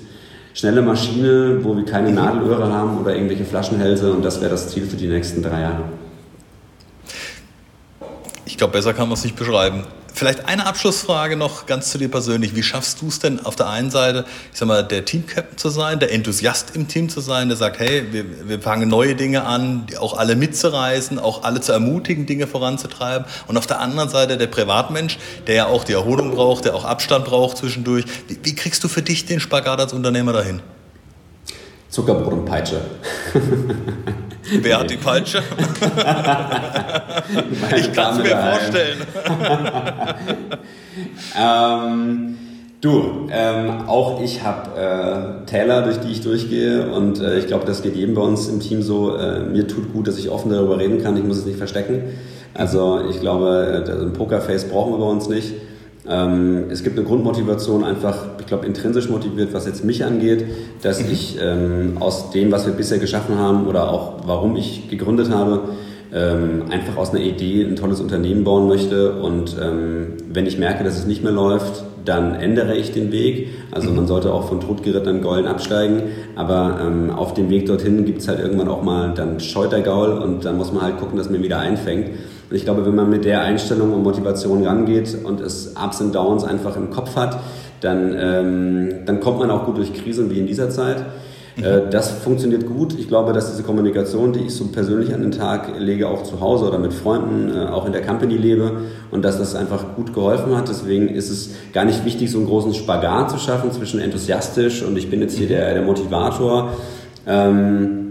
schnelle Maschine, wo wir keine Nadelöhre haben oder irgendwelche Flaschenhälse und das wäre das Ziel für die nächsten drei Jahre. Ich glaube, besser kann man es nicht beschreiben. Vielleicht eine Abschlussfrage noch ganz zu dir persönlich. Wie schaffst du es denn auf der einen Seite, ich sag mal, der Teamcaptain zu sein, der Enthusiast im Team zu sein, der sagt, hey, wir, wir fangen neue Dinge an, auch alle mitzureisen, auch alle zu ermutigen, Dinge voranzutreiben. Und auf der anderen Seite der Privatmensch, der ja auch die Erholung braucht, der auch Abstand braucht zwischendurch. Wie, wie kriegst du für dich den Spagat als Unternehmer dahin? Zuckerbrot und Peitsche. Wer hat die Peitsche? ich kann es mir vorstellen. ähm, du, ähm, auch ich habe äh, Täler, durch die ich durchgehe und äh, ich glaube, das geht jedem bei uns im Team so. Äh, mir tut gut, dass ich offen darüber reden kann. Ich muss es nicht verstecken. Also ich glaube, äh, ein Pokerface brauchen wir bei uns nicht. Ähm, es gibt eine Grundmotivation, einfach, ich glaube, intrinsisch motiviert, was jetzt mich angeht, dass mhm. ich ähm, aus dem, was wir bisher geschaffen haben oder auch warum ich gegründet habe, ähm, einfach aus einer Idee ein tolles Unternehmen bauen möchte. Und ähm, wenn ich merke, dass es nicht mehr läuft, dann ändere ich den Weg. Also mhm. man sollte auch von totgerittenen Gaulen absteigen, aber ähm, auf dem Weg dorthin gibt es halt irgendwann auch mal dann scheut der Gaul und dann muss man halt gucken, dass man wieder einfängt. Und ich glaube, wenn man mit der Einstellung und Motivation rangeht und es Ups und Downs einfach im Kopf hat, dann, ähm, dann kommt man auch gut durch Krisen wie in dieser Zeit. Mhm. Äh, das funktioniert gut. Ich glaube, dass diese Kommunikation, die ich so persönlich an den Tag lege, auch zu Hause oder mit Freunden, äh, auch in der Company lebe und dass das einfach gut geholfen hat. Deswegen ist es gar nicht wichtig, so einen großen Spagat zu schaffen zwischen enthusiastisch und ich bin jetzt hier mhm. der, der Motivator. Ähm,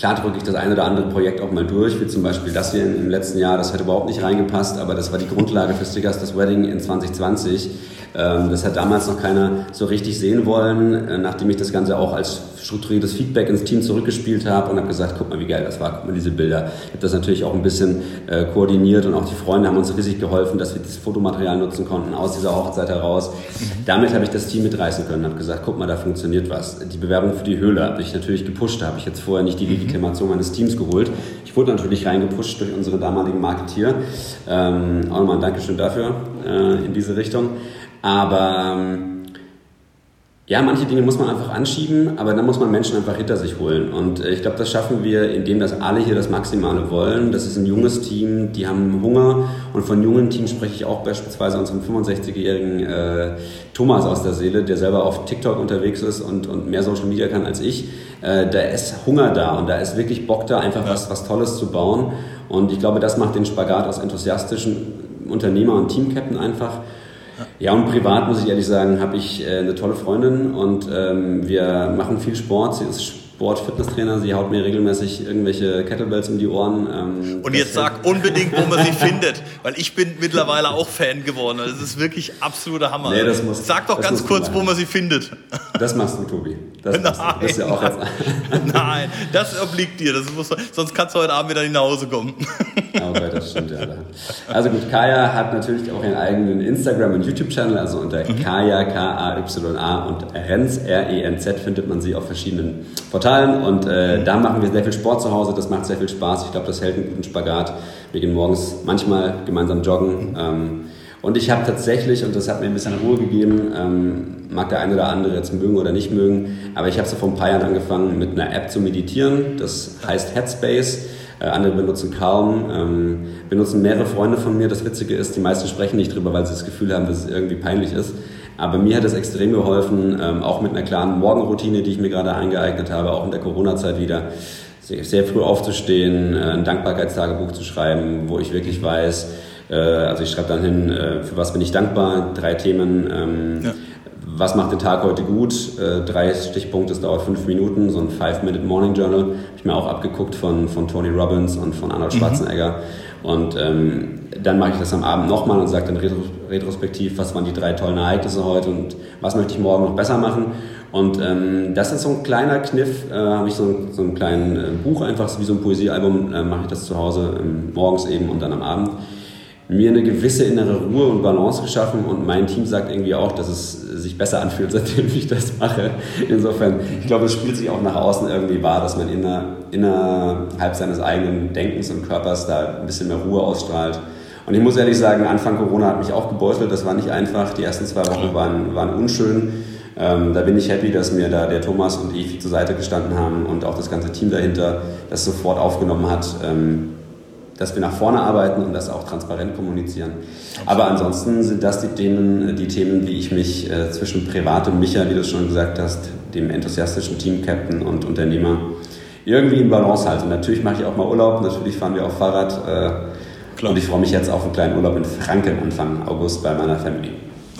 Klar drücke ich das eine oder andere Projekt auch mal durch, wie zum Beispiel das hier im letzten Jahr, das hat überhaupt nicht reingepasst, aber das war die Grundlage für Stickers das Wedding in 2020. Ähm, das hat damals noch keiner so richtig sehen wollen, äh, nachdem ich das Ganze auch als strukturiertes Feedback ins Team zurückgespielt habe und habe gesagt, guck mal, wie geil das war, guck mal diese Bilder. Ich habe das natürlich auch ein bisschen äh, koordiniert und auch die Freunde haben uns riesig geholfen, dass wir das Fotomaterial nutzen konnten aus dieser Hochzeit heraus. Mhm. Damit habe ich das Team mitreißen können, habe gesagt, guck mal, da funktioniert was. Die Bewerbung für die Höhle habe ich natürlich gepusht, da habe ich jetzt vorher nicht die mhm. Legitimation meines Teams geholt. Ich wurde natürlich reingepusht durch unsere damaligen Marketier. Ähm, auch nochmal ein Dankeschön dafür äh, in diese Richtung. Aber ähm, ja, manche Dinge muss man einfach anschieben, aber dann muss man Menschen einfach hinter sich holen. Und äh, ich glaube, das schaffen wir, indem das alle hier das Maximale wollen. Das ist ein junges Team, die haben Hunger. Und von jungen Teams spreche ich auch beispielsweise unseren 65-jährigen äh, Thomas aus der Seele, der selber auf TikTok unterwegs ist und, und mehr Social Media kann als ich. Äh, da ist Hunger da und da ist wirklich Bock da, einfach was, was Tolles zu bauen. Und ich glaube, das macht den Spagat aus enthusiastischen Unternehmer und Teamcaptain einfach. Ja, und privat muss ich ehrlich sagen, habe ich äh, eine tolle Freundin und ähm, wir machen viel Sport. Sie ist Sport-Fitnesstrainer. Sie haut mir regelmäßig irgendwelche Kettlebells um die Ohren. Ähm, und jetzt sag unbedingt, wo man sie findet, weil ich bin mittlerweile auch Fan geworden. Das ist wirklich absoluter Hammer. Nee, das muss, sag doch ganz kurz, wo man sie findet. Das machst du, Tobi. Das, nein, das ja auch nein, nein, das obliegt dir. Das muss, sonst kannst du heute Abend wieder nach Hause kommen. Okay, das stimmt ja. Also gut, Kaya hat natürlich auch ihren eigenen Instagram- und YouTube-Channel. Also unter mhm. Kaya, K-A-Y-A und Renz, R-E-N-Z findet man sie auf verschiedenen Portalen. Und äh, da machen wir sehr viel Sport zu Hause, das macht sehr viel Spaß. Ich glaube, das hält einen guten Spagat. Wir gehen morgens manchmal gemeinsam joggen. Ähm, und ich habe tatsächlich, und das hat mir ein bisschen Ruhe gegeben, ähm, mag der eine oder andere jetzt mögen oder nicht mögen, aber ich habe so vor ein paar Jahren angefangen, mit einer App zu meditieren. Das heißt Headspace. Äh, andere benutzen kaum. Ähm, benutzen mehrere Freunde von mir. Das Witzige ist, die meisten sprechen nicht drüber, weil sie das Gefühl haben, dass es irgendwie peinlich ist. Aber mir hat es extrem geholfen, ähm, auch mit einer klaren Morgenroutine, die ich mir gerade eingeeignet habe, auch in der Corona-Zeit wieder, sehr, sehr früh aufzustehen, äh, ein Dankbarkeitstagebuch zu schreiben, wo ich wirklich weiß, äh, also ich schreibe dann hin, äh, für was bin ich dankbar, drei Themen. Ähm, ja. Was macht den Tag heute gut? Äh, drei Stichpunkte, es dauert fünf Minuten, so ein Five-Minute Morning Journal. Habe ich mir auch abgeguckt von, von Tony Robbins und von Arnold mhm. Schwarzenegger. Mhm. Und ähm, dann mache ich das am Abend nochmal und sage dann retrospektiv, was waren die drei tollen Ereignisse heute und was möchte ich morgen noch besser machen. Und ähm, das ist so ein kleiner Kniff, äh, habe ich so, ein, so ein kleines äh, Buch, einfach wie so ein Poesiealbum, äh, mache ich das zu Hause ähm, morgens eben und dann am Abend mir eine gewisse innere Ruhe und Balance geschaffen und mein Team sagt irgendwie auch, dass es sich besser anfühlt, seitdem ich das mache. Insofern, ich glaube, es spielt sich auch nach außen irgendwie wahr, dass man inner, innerhalb seines eigenen Denkens und Körpers da ein bisschen mehr Ruhe ausstrahlt. Und ich muss ehrlich sagen, Anfang Corona hat mich auch gebeutelt, das war nicht einfach. Die ersten zwei Wochen waren, waren unschön. Ähm, da bin ich happy, dass mir da der Thomas und ich zur Seite gestanden haben und auch das ganze Team dahinter das sofort aufgenommen hat. Ähm, dass wir nach vorne arbeiten und das auch transparent kommunizieren. Aber ansonsten sind das die Themen, die Themen, wie ich mich äh, zwischen privatem Micha, wie du schon gesagt hast, dem enthusiastischen Team-Captain und Unternehmer irgendwie in Balance halte. Natürlich mache ich auch mal Urlaub, natürlich fahren wir auf Fahrrad äh, und ich freue mich jetzt auf einen kleinen Urlaub in Franken Anfang August bei meiner Family.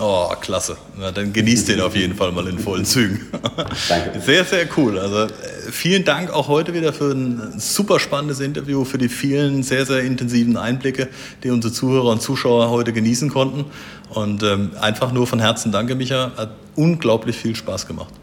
Oh, klasse. Na, dann genießt den auf jeden Fall mal in vollen Zügen. Danke. Sehr, sehr cool. Also äh, vielen Dank auch heute wieder für ein super spannendes Interview, für die vielen sehr, sehr intensiven Einblicke, die unsere Zuhörer und Zuschauer heute genießen konnten. Und ähm, einfach nur von Herzen danke, Micha. Hat unglaublich viel Spaß gemacht.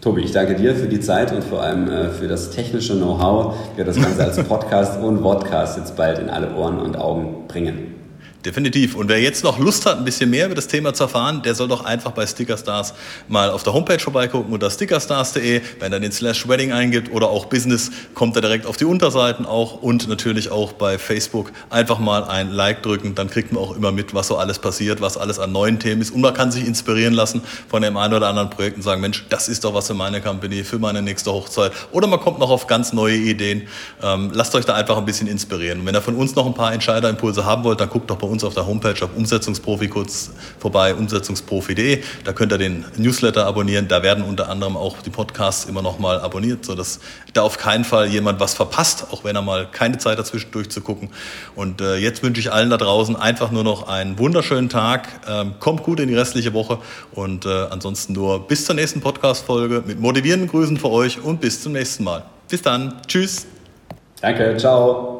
Tobi, ich danke dir für die Zeit und vor allem äh, für das technische Know-how, wir das Ganze als Podcast und Vodcast jetzt bald in alle Ohren und Augen bringen. Definitiv. Und wer jetzt noch Lust hat, ein bisschen mehr über das Thema zu erfahren, der soll doch einfach bei Stickerstars mal auf der Homepage vorbeigucken unter stickerstars.de. Wenn er den Slash Wedding eingibt oder auch Business, kommt er direkt auf die Unterseiten auch und natürlich auch bei Facebook einfach mal ein Like drücken. Dann kriegt man auch immer mit, was so alles passiert, was alles an neuen Themen ist. Und man kann sich inspirieren lassen von dem einen oder anderen Projekt und sagen, Mensch, das ist doch was für meine Company, für meine nächste Hochzeit. Oder man kommt noch auf ganz neue Ideen. Ähm, lasst euch da einfach ein bisschen inspirieren. Und wenn ihr von uns noch ein paar Entscheiderimpulse haben wollt, dann guckt doch bei uns auf der Homepage auf Umsetzungsprofi kurz vorbei, umsetzungsprofi.de. Da könnt ihr den Newsletter abonnieren. Da werden unter anderem auch die Podcasts immer noch mal abonniert, sodass da auf keinen Fall jemand was verpasst, auch wenn er mal keine Zeit dazwischen durchzugucken. Und äh, jetzt wünsche ich allen da draußen einfach nur noch einen wunderschönen Tag. Ähm, kommt gut in die restliche Woche und äh, ansonsten nur bis zur nächsten Podcast-Folge mit motivierenden Grüßen für euch und bis zum nächsten Mal. Bis dann. Tschüss. Danke. Ciao.